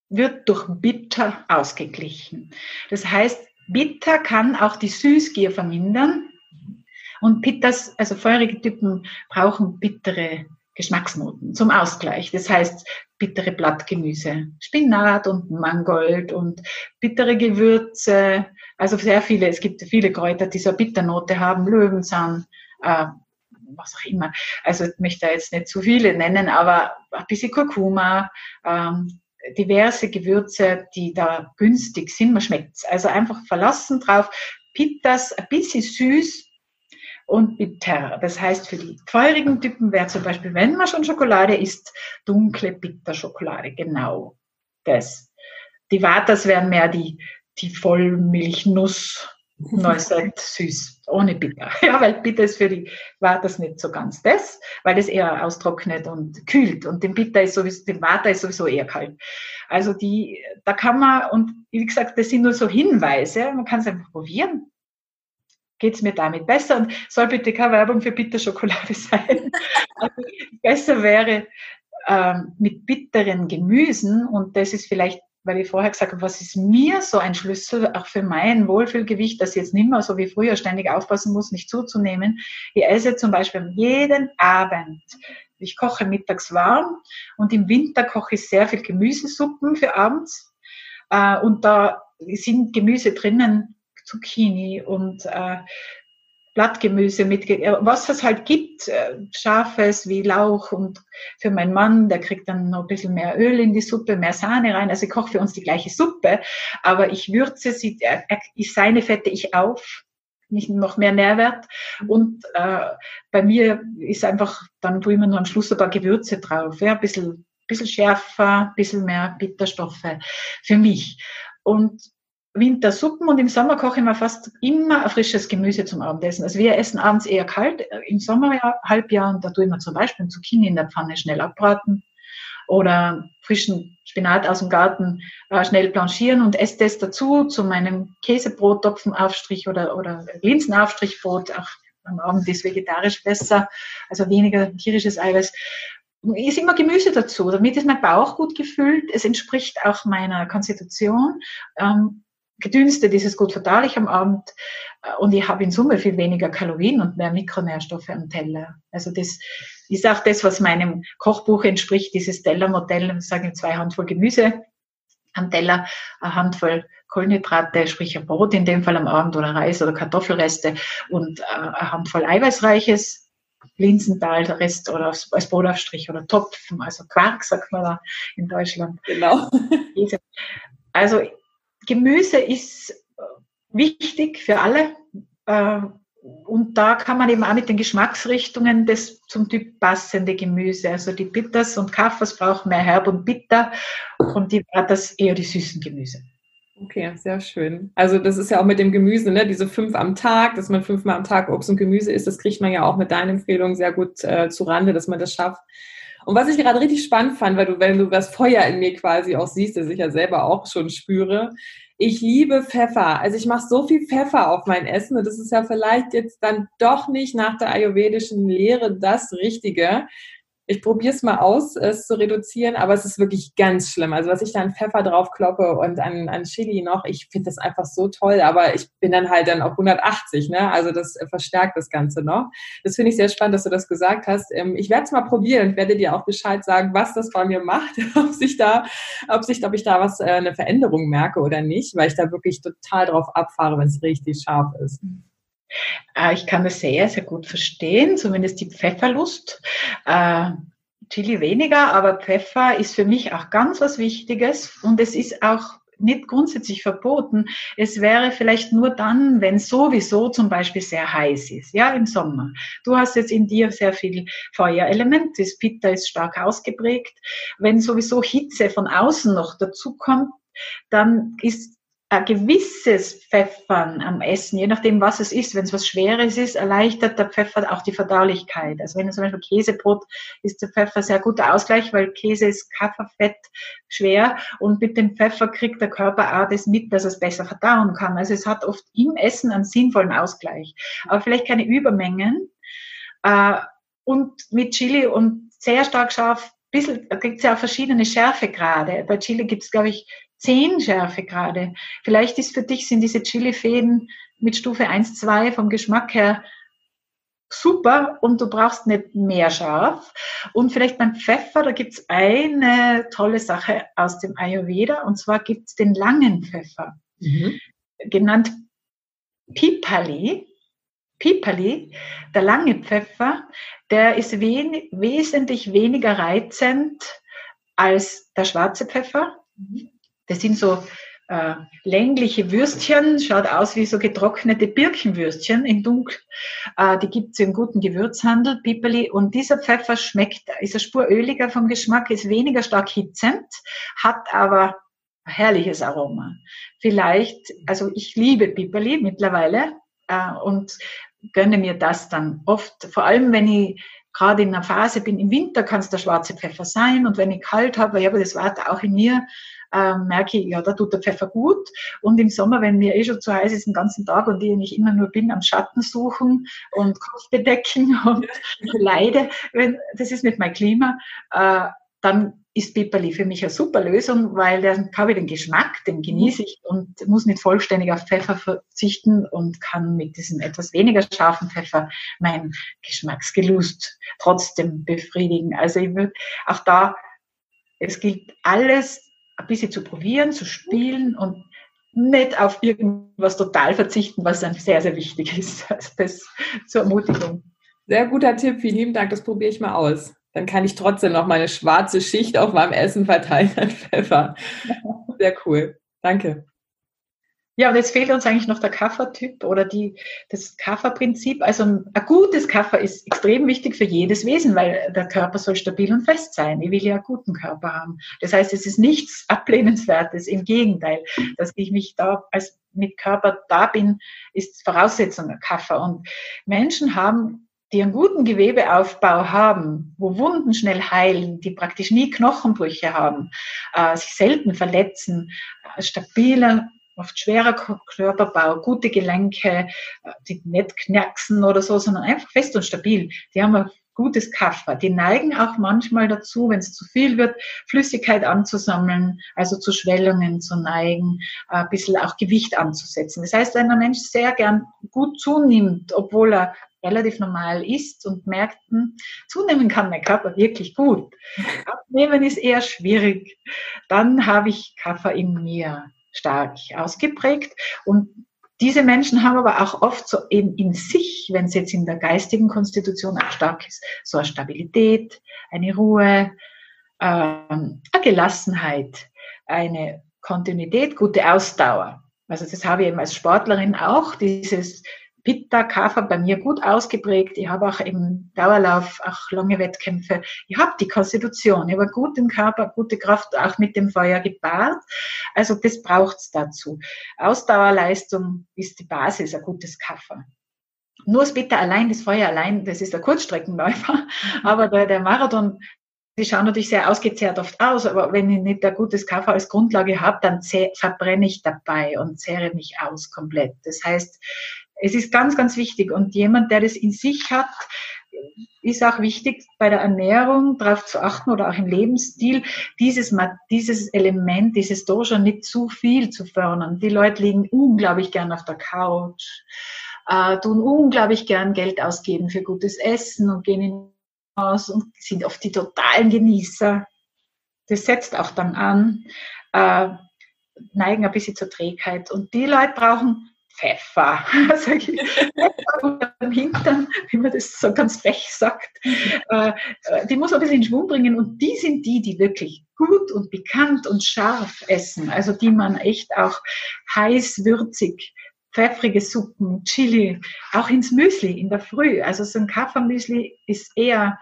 wird durch bitter ausgeglichen. Das heißt, bitter kann auch die Süßgier vermindern und Pittas, also feurige Typen brauchen bittere Geschmacksnoten zum Ausgleich. Das heißt, bittere Blattgemüse, Spinat und Mangold und bittere Gewürze, also sehr viele, es gibt viele Kräuter, die so eine Bitternote haben, Löwenzahn, äh, was auch immer. Also ich möchte da jetzt nicht zu viele nennen, aber ein bisschen Kurkuma, ähm, diverse Gewürze, die da günstig sind. Man schmeckt es. Also einfach verlassen drauf. Pittas, ein bisschen süß und bitter. Das heißt, für die feurigen Typen wäre zum Beispiel, wenn man schon Schokolade isst, dunkle Bitterschokolade. Genau das. Die Watas wären mehr die, die Vollmilchnuss Neuseit süß, ohne bitter. [LAUGHS] Ja, weil bitter ist für die, war das nicht so ganz das, weil das eher austrocknet und kühlt und dem Bitter ist sowieso, dem Water ist sowieso eher kalt. Also die, da kann man, und wie gesagt, das sind nur so Hinweise, man kann es einfach probieren. Geht's mir damit besser und soll bitte keine Werbung für Bitterschokolade [LAUGHS] sein. Also besser wäre ähm, mit bitteren Gemüsen und das ist vielleicht weil ich vorher gesagt habe, was ist mir so ein Schlüssel, auch für mein Wohlfühlgewicht, dass ich jetzt nicht mehr so wie früher ständig aufpassen muss, nicht zuzunehmen. Ich esse zum Beispiel jeden Abend ich koche mittags warm und im Winter koche ich sehr viel Gemüsesuppen für abends. Äh, und da sind Gemüse drinnen, Zucchini und äh, Blattgemüse mit, äh, was es halt gibt, äh, scharfes wie Lauch und für meinen Mann, der kriegt dann noch ein bisschen mehr Öl in die Suppe, mehr Sahne rein. Also ich koche für uns die gleiche Suppe, aber ich würze sie, er, er, seine Fette ich auf nicht noch mehr Nährwert. Und äh, bei mir ist einfach, dann tue ich mir nur am Schluss ein paar Gewürze drauf, ja, ein bisschen, bisschen schärfer, ein bisschen mehr Bitterstoffe für mich. Und Wintersuppen und im Sommer koche ich mir fast immer ein frisches Gemüse zum Abendessen. Also wir essen abends eher kalt, im Sommer ja, Halbjahr, und da tue ich mir zum Beispiel Zucchini in der Pfanne schnell abbraten oder frischen Spinat aus dem Garten äh, schnell blanchieren und esse das dazu zu meinem Käsebrottopfenaufstrich oder, oder Linsenaufstrichbrot. Auch am Abend ist vegetarisch besser, also weniger tierisches Eiweiß. Ist immer Gemüse dazu. Damit ist mein Bauch gut gefüllt. Es entspricht auch meiner Konstitution. Ähm, gedünstet ist es gut verdaulich am Abend äh, und ich habe in Summe viel weniger Kalorien und mehr Mikronährstoffe am Teller. Also das ist auch das, was meinem Kochbuch entspricht, dieses Tellermodell, sagen zwei Handvoll Gemüse am Teller, eine Handvoll Kohlenhydrate, sprich ein Brot in dem Fall am Abend oder Reis oder Kartoffelreste und äh, eine Handvoll eiweißreiches Linsenthal, der Rest oder als Brotaufstrich oder Topfen, also Quark sagt man da in Deutschland. Genau. [LAUGHS] Also Gemüse ist wichtig für alle. Äh, und da kann man eben auch mit den Geschmacksrichtungen das zum Typ passende Gemüse. Also die Bitters und Kaffers brauchen mehr Herb und Bitter und die Bratters eher die süßen Gemüse. Okay, sehr schön. Also das ist ja auch mit dem Gemüse, ne? diese fünf am Tag, dass man fünfmal am Tag Obst und Gemüse isst, das kriegt man ja auch mit deinen Empfehlungen sehr gut äh, zu Rande, dass man das schafft. Und was ich gerade richtig spannend fand, weil du, wenn du das Feuer in mir quasi auch siehst, das ich ja selber auch schon spüre, ich liebe Pfeffer. Also ich mache so viel Pfeffer auf mein Essen und das ist ja vielleicht jetzt dann doch nicht nach der ayurvedischen Lehre das Richtige ich probiere es mal aus, es zu reduzieren, aber es ist wirklich ganz schlimm. Also was ich da an Pfeffer drauf kloppe und an, an Chili noch, ich finde das einfach so toll, aber ich bin dann halt dann auf 180, ne? Also das verstärkt das Ganze noch. Das finde ich sehr spannend, dass du das gesagt hast. Ähm, ich werde es mal probieren und werde dir auch Bescheid sagen, was das bei mir macht, [LAUGHS] ob sich da, ob sich, ob ich da was, äh, eine Veränderung merke oder nicht, weil ich da wirklich total drauf abfahre, wenn es richtig scharf ist. Äh, ich kann das sehr, sehr gut verstehen, zumindest die Pfefferlust. Äh, Chili weniger, aber Pfeffer ist für mich auch ganz was Wichtiges und es ist auch nicht grundsätzlich verboten. Es wäre vielleicht nur dann, wenn sowieso zum Beispiel sehr heiß ist, ja, im Sommer. Du hast jetzt in dir sehr viel Feuerelement, das Pitta ist stark ausgeprägt. Wenn sowieso Hitze von außen noch dazu kommt, dann ist ein gewisses Pfeffern am Essen, je nachdem, was es ist, wenn es was Schweres ist, erleichtert der Pfeffer auch die Verdaulichkeit. Also wenn du zum Beispiel Käsebrot ist der Pfeffer sehr guter Ausgleich, weil Käse ist Kafferfett schwer und mit dem Pfeffer kriegt der Körper auch das mit, dass es besser verdauen kann. Also es hat oft im Essen einen sinnvollen Ausgleich, aber vielleicht keine Übermengen. Äh, und mit Chili und sehr stark scharf, bisschen, da gibt es ja auch verschiedene Schärfegrade. Bei Chili gibt es, glaube ich, zehn Schärfegrade. Vielleicht ist für dich, sind diese Chili-Fäden mit Stufe 1, 2 vom Geschmack her super und du brauchst nicht mehr scharf. Und vielleicht beim Pfeffer, da gibt's eine tolle Sache aus dem Ayurveda und zwar gibt's den langen Pfeffer, mhm. genannt Pipali. Pipali, der lange Pfeffer, der ist wen wesentlich weniger reizend als der schwarze Pfeffer. Mhm. Das sind so äh, längliche Würstchen, schaut aus wie so getrocknete Birkenwürstchen in dunkel. Äh, die gibt's im guten Gewürzhandel, Piperli. Und dieser Pfeffer schmeckt, ist ein Spur öliger vom Geschmack, ist weniger stark hitzend, hat aber ein herrliches Aroma. Vielleicht, also ich liebe Piperli mittlerweile äh, und gönne mir das dann oft, vor allem wenn ich gerade in einer Phase bin, im Winter kann es der schwarze Pfeffer sein und wenn ich kalt habe, ja, aber das war auch in mir, ähm, merke ich, ja, da tut der Pfeffer gut. Und im Sommer, wenn mir eh schon zu heiß ist den ganzen Tag und ich nicht immer nur bin am Schatten suchen und Kopf bedecken [LAUGHS] und leide, wenn, das ist mit meinem Klima, äh, dann ist Piperli für mich eine super Lösung, weil dann habe ich den Geschmack, den genieße ich und muss nicht vollständig auf Pfeffer verzichten und kann mit diesem etwas weniger scharfen Pfeffer mein Geschmacksgelust trotzdem befriedigen. Also ich würde auch da, es gilt alles ein bisschen zu probieren, zu spielen und nicht auf irgendwas total verzichten, was dann sehr, sehr wichtig ist. [LAUGHS] Also das zur Ermutigung. Sehr guter Tipp, vielen lieben Dank, das probiere ich mal aus dann kann ich trotzdem noch meine schwarze Schicht auf meinem Essen verteilen an Pfeffer. [LAUGHS] Sehr cool. Danke. Ja, und jetzt fehlt uns eigentlich noch der Kaffertyp oder die, das Kafferprinzip. Also ein, ein gutes Kaffer ist extrem wichtig für jedes Wesen, weil der Körper soll stabil und fest sein. Ich will ja einen guten Körper haben. Das heißt, es ist nichts Ablehnenswertes. Im Gegenteil, dass ich mich da als mit Körper da bin, ist Voraussetzung der Kaffer. Und Menschen haben die einen guten Gewebeaufbau haben, wo Wunden schnell heilen, die praktisch nie Knochenbrüche haben, äh, sich selten verletzen, äh, stabiler, oft schwerer Körperbau, gute Gelenke, äh, die nicht knacksen oder so, sondern einfach fest und stabil. Die haben ein gutes Kaffer. Die neigen auch manchmal dazu, wenn es zu viel wird, Flüssigkeit anzusammeln, also zu Schwellungen zu neigen, äh, ein bisschen auch Gewicht anzusetzen. Das heißt, wenn ein Mensch sehr gern gut zunimmt, obwohl er relativ normal isst und merkt, hm, zunehmen kann mein Körper wirklich gut. Abnehmen ist eher schwierig. Dann habe ich Kaffer in mir stark ausgeprägt und diese Menschen haben aber auch oft so in, in sich, wenn es jetzt in der geistigen Konstitution auch stark ist, so eine Stabilität, eine Ruhe, ähm, eine Gelassenheit, eine Kontinuität, gute Ausdauer. Also das habe ich eben als Sportlerin auch, dieses Pitta, Kapha bei mir gut ausgeprägt. Ich habe auch im Dauerlauf auch lange Wettkämpfe. Ich habe die Konstitution, ich habe guten Körper, gute Kraft auch mit dem Feuer gepaart. Also das braucht's dazu. Ausdauerleistung ist die Basis, ein gutes Kapha. Nur das Pitta allein, das Feuer allein, das ist der Kurzstreckenläufer. Aber der, der Marathon die schauen natürlich sehr ausgezehrt oft aus, aber wenn ich nicht ein gutes Kaffee als Grundlage habe, dann verbrenne ich dabei und zehre mich aus komplett. Das heißt, es ist ganz, ganz wichtig. Und jemand, der das in sich hat, ist auch wichtig bei der Ernährung darauf zu achten oder auch im Lebensstil, dieses, dieses Element, dieses Dosha nicht zu viel zu fördern. Die Leute liegen unglaublich gern auf der Couch, äh, tun unglaublich gern Geld ausgeben für gutes Essen und gehen in aus und sind oft die totalen Genießer. Das setzt auch dann an, äh, neigen ein bisschen zur Trägheit. Und die Leute brauchen Pfeffer, [LAUGHS] sag ich, Pfeffer am Hintern, wie man das so ganz frech sagt. Äh, die muss man ein bisschen in Schwung bringen und die sind die, die wirklich gut und bekannt und scharf essen, also die man echt auch heiß, würzig, pfeffrige Suppen, Chili, auch ins Müsli in der Früh. Also so ein Kaffeemüsli ist eher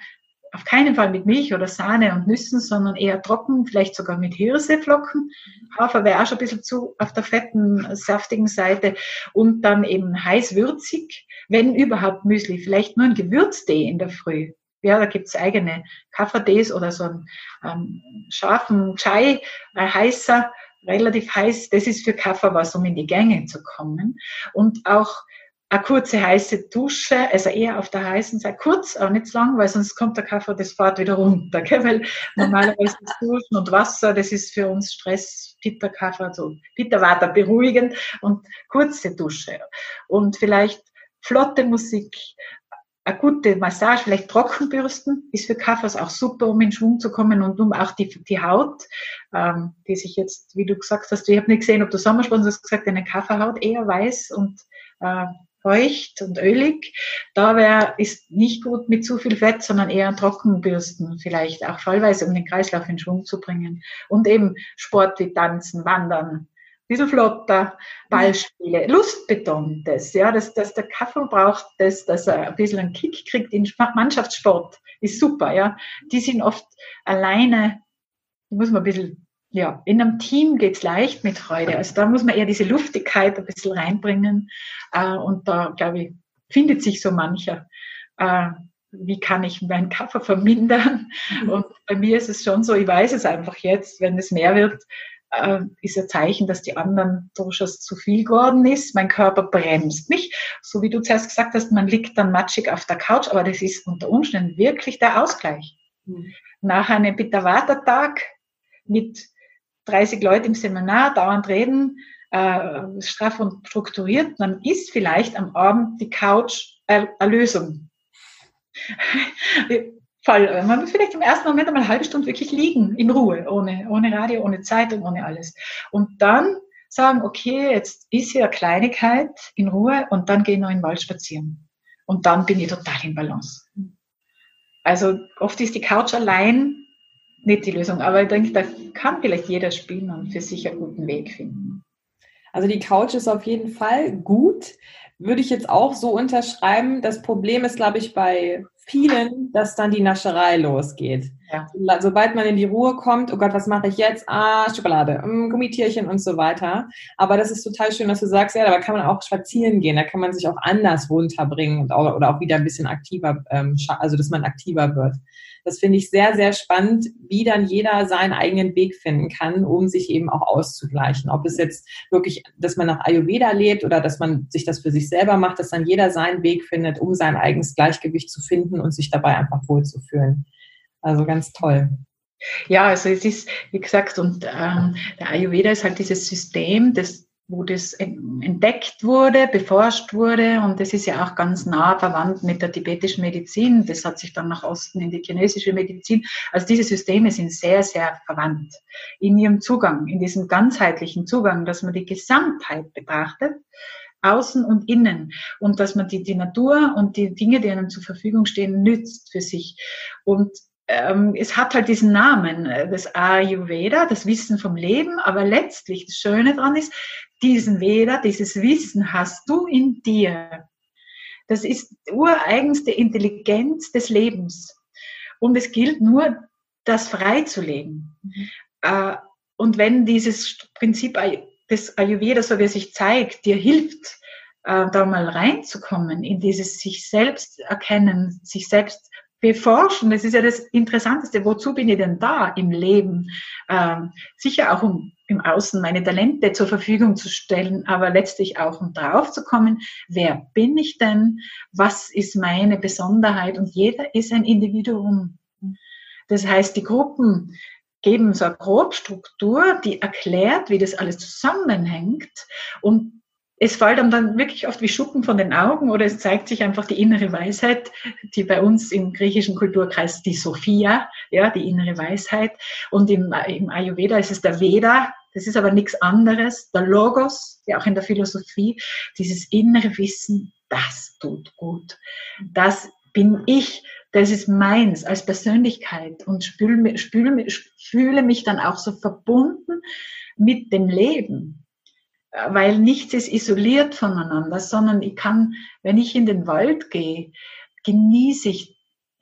auf keinen Fall mit Milch oder Sahne und Nüssen, sondern eher trocken, vielleicht sogar mit Hirseflocken. Hafer wäre auch schon ein bisschen zu auf der fetten, saftigen Seite und dann eben heiß würzig, wenn überhaupt Müsli, vielleicht nur ein Gewürztee in der Früh. Ja, da gibt's eigene Kaffeetees oder so einen ähm, scharfen Chai, ein heißer, relativ heiß. Das ist für Kaffee was, um in die Gänge zu kommen. Und auch eine kurze heiße Dusche, also eher auf der heißen Seite, kurz, aber nicht zu lang, weil sonst kommt der Kaffee, das fährt wieder runter, gell? weil normalerweise das Duschen und Wasser, das ist für uns Stress, Bitterkaffee, also Bitterwater beruhigend und kurze Dusche und vielleicht flotte Musik, eine gute Massage, vielleicht Trockenbürsten, ist für Kaffers auch super, um in Schwung zu kommen und um auch die, die Haut, ähm, die sich jetzt, wie du gesagt hast, ich habe nicht gesehen, ob du Sommersponsor hast gesagt, eine Kaffeehaut eher weiß und äh, feucht und ölig. Da wäre, ist nicht gut mit zu viel Fett, sondern eher Trockenbürsten vielleicht auch fallweise, um den Kreislauf in Schwung zu bringen. Und eben Sport wie Tanzen, Wandern, bisschen flotter, Ballspiele, lustbetontes, ja, dass, dass der Kaffee braucht, dass, dass er ein bisschen einen Kick kriegt in Mannschaftssport, ist super, ja. Die sind oft alleine, muss man ein bisschen ja, in einem Team geht's leicht mit Freude. Also da muss man eher diese Luftigkeit ein bisschen reinbringen. Äh, und da, glaube ich, findet sich so mancher. Äh, wie kann ich meinen Kaffee vermindern? Mhm. Und bei mir ist es schon so, ich weiß es einfach jetzt, wenn es mehr wird, äh, ist ein Zeichen, dass die anderen durchaus zu viel geworden ist. Mein Körper bremst mich. So wie du zuerst gesagt hast, man liegt dann matschig auf der Couch, aber das ist unter Umständen wirklich der Ausgleich. Mhm. Nach einem Pitta-Vata-Tag mit 30 Leuten im Seminar, dauernd reden, äh, straff und strukturiert, dann ist vielleicht am Abend die Couch eine Lösung. Fall. [LAUGHS] Man muss vielleicht im ersten Moment einmal eine halbe Stunde wirklich liegen, in Ruhe, ohne, ohne Radio, ohne Zeitung, ohne alles. Und dann sagen, okay, jetzt ist hier eine Kleinigkeit in Ruhe und dann gehe ich noch in den Wald spazieren. Und dann bin ich total in Balance. Also oft ist die Couch allein nicht die Lösung, aber ich denke, da kann vielleicht jeder spielen und für sich einen guten Weg finden. Also die Couch ist auf jeden Fall gut. Würde ich jetzt auch so unterschreiben. Das Problem ist, glaube ich, bei vielen, dass dann die Nascherei losgeht. Ja. Sobald man in die Ruhe kommt, oh Gott, was mache ich jetzt? Ah, Schokolade, mm, Gummitierchen und so weiter. Aber das ist total schön, dass du sagst, ja, da kann man auch spazieren gehen, da kann man sich auch anders runterbringen und auch, oder auch wieder ein bisschen aktiver, ähm, also dass man aktiver wird. Das finde ich sehr, sehr spannend, wie dann jeder seinen eigenen Weg finden kann, um sich eben auch auszugleichen. Ob es jetzt wirklich, dass man nach Ayurveda lebt oder dass man sich das für sich selber macht, dass dann jeder seinen Weg findet, um sein eigenes Gleichgewicht zu finden und sich dabei einfach wohlzufühlen. Also ganz toll. Ja, also es ist, wie gesagt, und ähm, der Ayurveda ist halt dieses System, das wo das entdeckt wurde, beforscht wurde. Und das ist ja auch ganz nah verwandt mit der tibetischen Medizin. Das hat sich dann nach Osten in die chinesische Medizin. Also diese Systeme sind sehr, sehr verwandt in ihrem Zugang, in diesem ganzheitlichen Zugang, dass man die Gesamtheit betrachtet, außen und innen. Und dass man die, die Natur und die Dinge, die einem zur Verfügung stehen, nützt für sich. Und ähm, es hat halt diesen Namen, äh, das Ayurveda, das Wissen vom Leben, aber letztlich das Schöne daran ist, diesen Veda, dieses Wissen hast du in dir. Das ist ureigenste Intelligenz des Lebens. Und es gilt nur, das freizulegen. Mhm. Äh, und wenn dieses Prinzip des Ayurveda, so wie es sich zeigt, dir hilft, äh, da mal reinzukommen in dieses sich selbst erkennen, sich selbst beforschen. Das ist ja das Interessanteste. Wozu bin ich denn da im Leben? Ähm, sicher auch um im Außen meine Talente zur Verfügung zu stellen, aber letztlich auch um drauf zu kommen, wer bin ich denn? Was ist meine Besonderheit? Und jeder ist ein Individuum. Das heißt, die Gruppen geben so eine Grobstruktur, die erklärt, wie das alles zusammenhängt. Und es fällt einem dann wirklich oft wie Schuppen von den Augen oder es zeigt sich einfach die innere Weisheit, die bei uns im griechischen Kulturkreis die Sophia, ja, die innere Weisheit. Und im, im Ayurveda ist es der Veda, das ist aber nichts anderes, der Logos, ja auch in der Philosophie, dieses innere Wissen, das tut gut. Das bin ich, das ist meins als Persönlichkeit und spüle, spüle, fühle mich dann auch so verbunden mit dem Leben weil nichts ist isoliert voneinander, sondern ich kann, wenn ich in den Wald gehe, genieße ich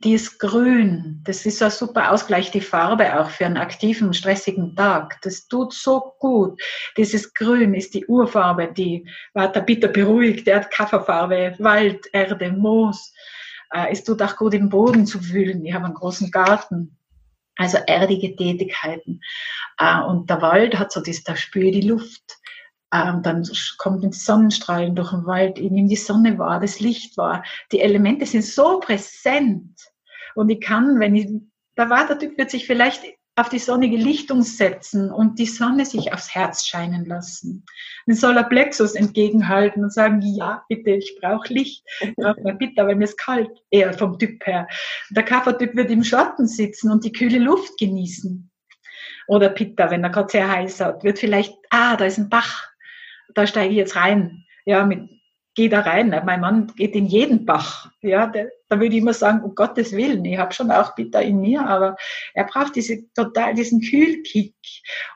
dieses Grün. Das ist so ein super Ausgleich, die Farbe auch für einen aktiven, stressigen Tag. Das tut so gut. Dieses Grün ist die Urfarbe, die Vata Pitta beruhigt. Der hat Kafferfarbe, Wald, Erde, Moos. Äh, es tut auch gut im Boden zu wühlen. Ich habe einen großen Garten. Also erdige Tätigkeiten. Äh, und der Wald hat so das, da spüre ich die Luft ähm, dann kommt ein Sonnenstrahlen durch den Wald, ich nehme die Sonne wahr, das Licht wahr. Die Elemente sind so präsent. Und ich kann, wenn ich, der Watertyp wird sich vielleicht auf die sonnige Lichtung setzen und die Sonne sich aufs Herz scheinen lassen. Den Solarplexus entgegenhalten und sagen, ja, bitte, ich brauche Licht, ich brauche mehr bitte, weil mir ist kalt, eher vom Typ her. Der Kaffertyp wird im Schatten sitzen und die kühle Luft genießen. Oder Pitta, wenn er gerade sehr heiß hat, wird vielleicht, ah, da ist ein Bach, da steige ich jetzt rein. Ja, mit, geh da rein. Mein Mann geht in jeden Bach. Ja, der, da würde ich immer sagen, um Gottes Willen, ich habe schon auch Bitter in mir, aber er braucht diese, total diesen Kühlkick.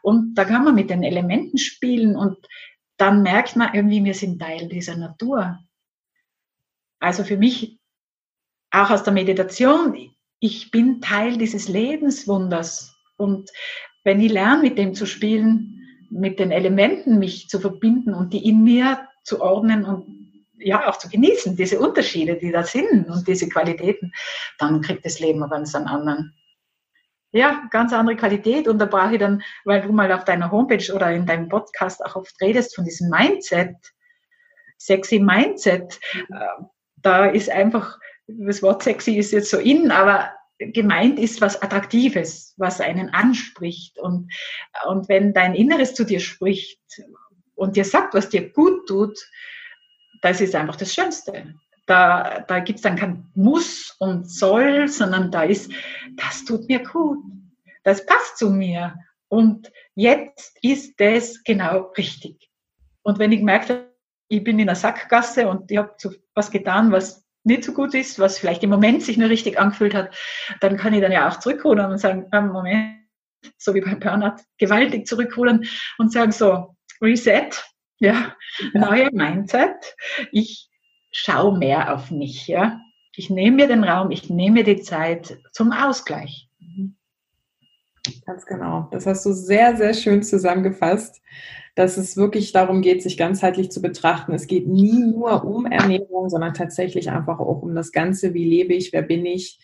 Und da kann man mit den Elementen spielen und dann merkt man irgendwie, wir sind Teil dieser Natur. Also für mich, auch aus der Meditation, ich bin Teil dieses Lebenswunders. Und wenn ich lerne, mit dem zu spielen, mit den Elementen mich zu verbinden und die in mir zu ordnen und ja auch zu genießen, diese Unterschiede, die da sind und diese Qualitäten, dann kriegt das Leben aber ganz einen anderen. Ja, ganz andere Qualität. Und da brauche ich dann, weil du mal auf deiner Homepage oder in deinem Podcast auch oft redest von diesem Mindset, sexy Mindset, äh, da ist einfach, das Wort sexy ist jetzt so in, aber gemeint ist was Attraktives, was einen anspricht. Und, und wenn dein Inneres zu dir spricht und dir sagt, was dir gut tut, das ist einfach das Schönste. Da, da gibt es dann kein Muss und Soll, sondern da ist, das tut mir gut. Das passt zu mir. Und jetzt ist das genau richtig. Und wenn ich merke, ich bin in einer Sackgasse und ich habe was getan, was nicht so gut ist, was vielleicht im Moment sich nur richtig angefühlt hat, dann kann ich dann ja auch zurückholen und sagen, ah, Moment, so wie beim Burnout, gewaltig zurückholen und sagen so, Reset, ja, neue Mindset. Ich schaue mehr auf mich, ja. Ich nehme mir den Raum, ich nehme mir die Zeit zum Ausgleich. Ganz genau. Das hast du sehr, sehr schön zusammengefasst, dass es wirklich darum geht, sich ganzheitlich zu betrachten. Es geht nie nur um Ernährung, sondern tatsächlich einfach auch um das Ganze. Wie lebe ich? Wer bin ich?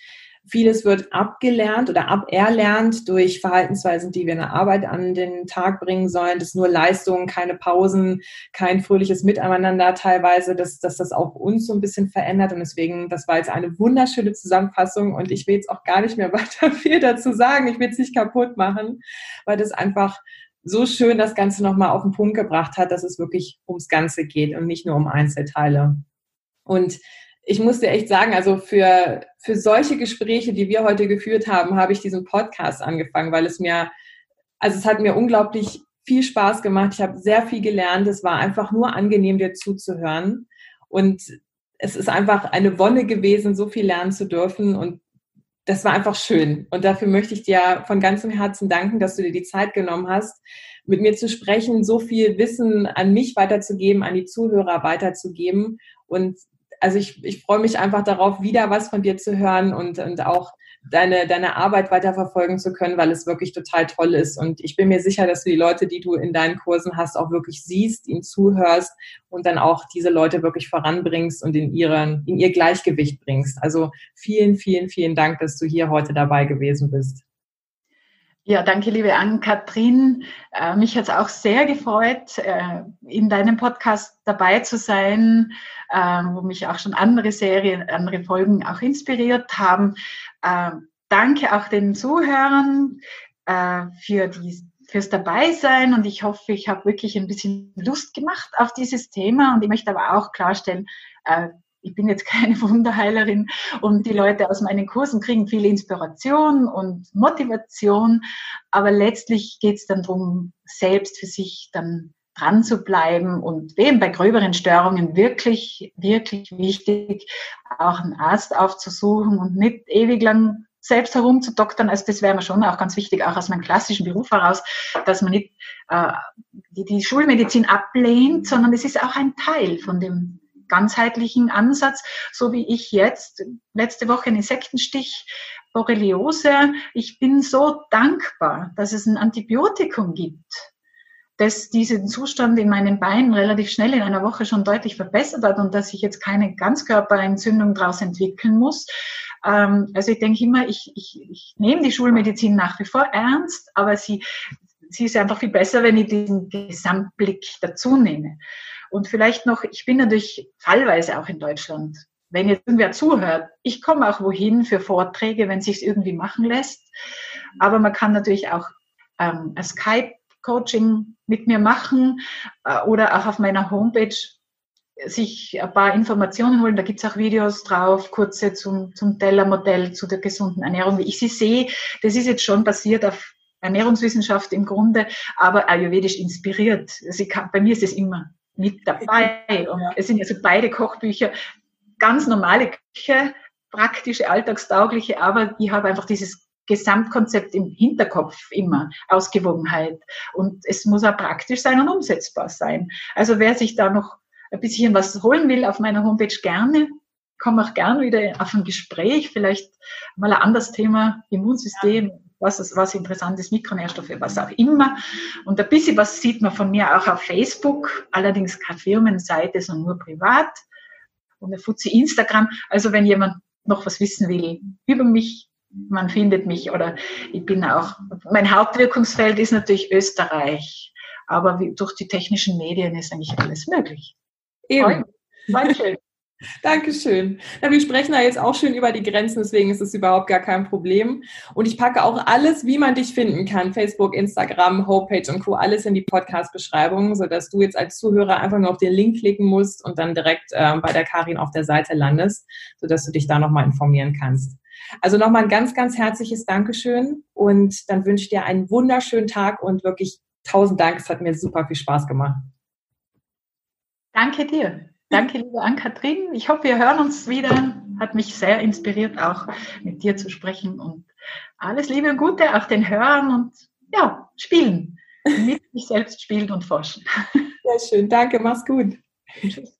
Vieles wird abgelernt oder aberlernt durch Verhaltensweisen, die wir in der Arbeit an den Tag bringen sollen. Das ist nur Leistung, keine Pausen, kein fröhliches Miteinander teilweise, dass, dass das auch uns so ein bisschen verändert. Und deswegen, das war jetzt eine wunderschöne Zusammenfassung und ich will jetzt auch gar nicht mehr [LAUGHS] weiter viel dazu sagen. Ich will es nicht kaputt machen, weil das einfach so schön das Ganze nochmal auf den Punkt gebracht hat, dass es wirklich ums Ganze geht und nicht nur um Einzelteile. Und ich muss dir echt sagen, also für, für solche Gespräche, die wir heute geführt haben, habe ich diesen Podcast angefangen, weil es mir, also es hat mir unglaublich viel Spaß gemacht. Ich habe sehr viel gelernt. Es war einfach nur angenehm, dir zuzuhören. Und es ist einfach eine Wonne gewesen, so viel lernen zu dürfen. Und das war einfach schön. Und dafür möchte ich dir von ganzem Herzen danken, dass du dir die Zeit genommen hast, mit mir zu sprechen, so viel Wissen an mich weiterzugeben, an die Zuhörer weiterzugeben. Und also ich, ich freue mich einfach darauf, wieder was von dir zu hören und, und auch deine, deine Arbeit weiterverfolgen zu können, weil es wirklich total toll ist. Und ich bin mir sicher, dass du die Leute, die du in deinen Kursen hast, auch wirklich siehst, ihnen zuhörst und dann auch diese Leute wirklich voranbringst und in, ihren, in ihr Gleichgewicht bringst. Also vielen, vielen, vielen Dank, dass du hier heute dabei gewesen bist. Ja, danke, liebe Ann-Kathrin. Äh, mich hat es auch sehr gefreut, äh, in deinem Podcast dabei zu sein, äh, wo mich auch schon andere Serien, andere Folgen auch inspiriert haben. Äh, danke auch den Zuhörern äh, für die fürs Dabeisein und ich hoffe, ich habe wirklich ein bisschen Lust gemacht auf dieses Thema und ich möchte aber auch klarstellen, äh, ich bin jetzt [LAUGHS] keine Wunderheilerin und die Leute aus meinen Kursen kriegen viel Inspiration und Motivation, aber letztlich geht es dann darum, selbst für sich dann dran zu bleiben und eben bei gröberen Störungen wirklich, wirklich wichtig, auch einen Arzt aufzusuchen und nicht ewig lang selbst herumzudoktern. Also das wäre mir schon auch ganz wichtig, auch aus meinem klassischen Beruf heraus, dass man nicht äh, die, die Schulmedizin ablehnt, sondern es ist auch ein Teil von dem ganzheitlichen Ansatz, so wie ich jetzt letzte Woche einen Insektenstich, Borreliose. Ich bin so dankbar, dass es ein Antibiotikum gibt, das diesen Zustand in meinen Beinen relativ schnell in einer Woche schon deutlich verbessert hat und dass ich jetzt keine Ganzkörperentzündung daraus entwickeln muss. Ähm, also ich denke immer, ich, ich, ich nehme die Schulmedizin nach wie vor ernst, aber sie, sie ist einfach viel besser, wenn ich diesen Gesamtblick dazu nehme. Und vielleicht noch, ich bin natürlich fallweise auch in Deutschland. Wenn jetzt irgendwer zuhört, ich komme auch wohin für Vorträge, wenn es sich irgendwie machen lässt. Aber man kann natürlich auch ähm, ein Skype-Coaching mit mir machen äh, oder auch auf meiner Homepage sich ein paar Informationen holen. Da gibt es auch Videos drauf, kurze zum, zum Tellermodell, zu der gesunden Ernährung. Wie ich sie sehe, das ist jetzt schon basiert auf Ernährungswissenschaft im Grunde, aber ayurvedisch inspiriert. Also kann, bei mir ist es immer mit dabei. Und es sind also beide Kochbücher ganz normale Küche, praktische, alltagstaugliche, aber ich habe einfach dieses Gesamtkonzept im Hinterkopf immer, Ausgewogenheit. Und es muss auch praktisch sein und umsetzbar sein. Also wer sich da noch ein bisschen was holen will auf meiner Homepage gerne, komme auch gerne wieder auf ein Gespräch, vielleicht mal ein anderes Thema, Immunsystem, was, ist, was interessant ist, Mikronährstoffe, was auch immer. Und ein bisschen was sieht man von mir auch auf Facebook, allerdings keine Firmenseite, sondern nur privat. Und eine Fuzzi Instagram. Also wenn jemand noch was wissen will über mich, man findet mich oder ich bin auch, mein Hauptwirkungsfeld ist natürlich Österreich, aber durch die technischen Medien ist eigentlich alles möglich. Eben. War schön. Dankeschön. Ja, wir sprechen da jetzt auch schön über die Grenzen, deswegen ist es überhaupt gar kein Problem. Und ich packe auch alles, wie man dich finden kann, Facebook, Instagram, Homepage und Co., alles in die Podcast-Beschreibung, sodass du jetzt als Zuhörer einfach nur auf den Link klicken musst und dann direkt äh, bei der Karin auf der Seite landest, sodass du dich da nochmal informieren kannst. Also nochmal ein ganz, ganz herzliches Dankeschön und dann wünsche ich dir einen wunderschönen Tag und wirklich tausend Dank. Es hat mir super viel Spaß gemacht. Danke dir. Danke, liebe Ann-Kathrin. Ich hoffe, wir hören uns wieder. Hat mich sehr inspiriert, auch mit dir zu sprechen. Und alles Liebe und Gute auf den Hörern und ja, spielen. Mit [LAUGHS] sich selbst spielen und forschen. Sehr schön. Danke. Mach's gut. Tschüss.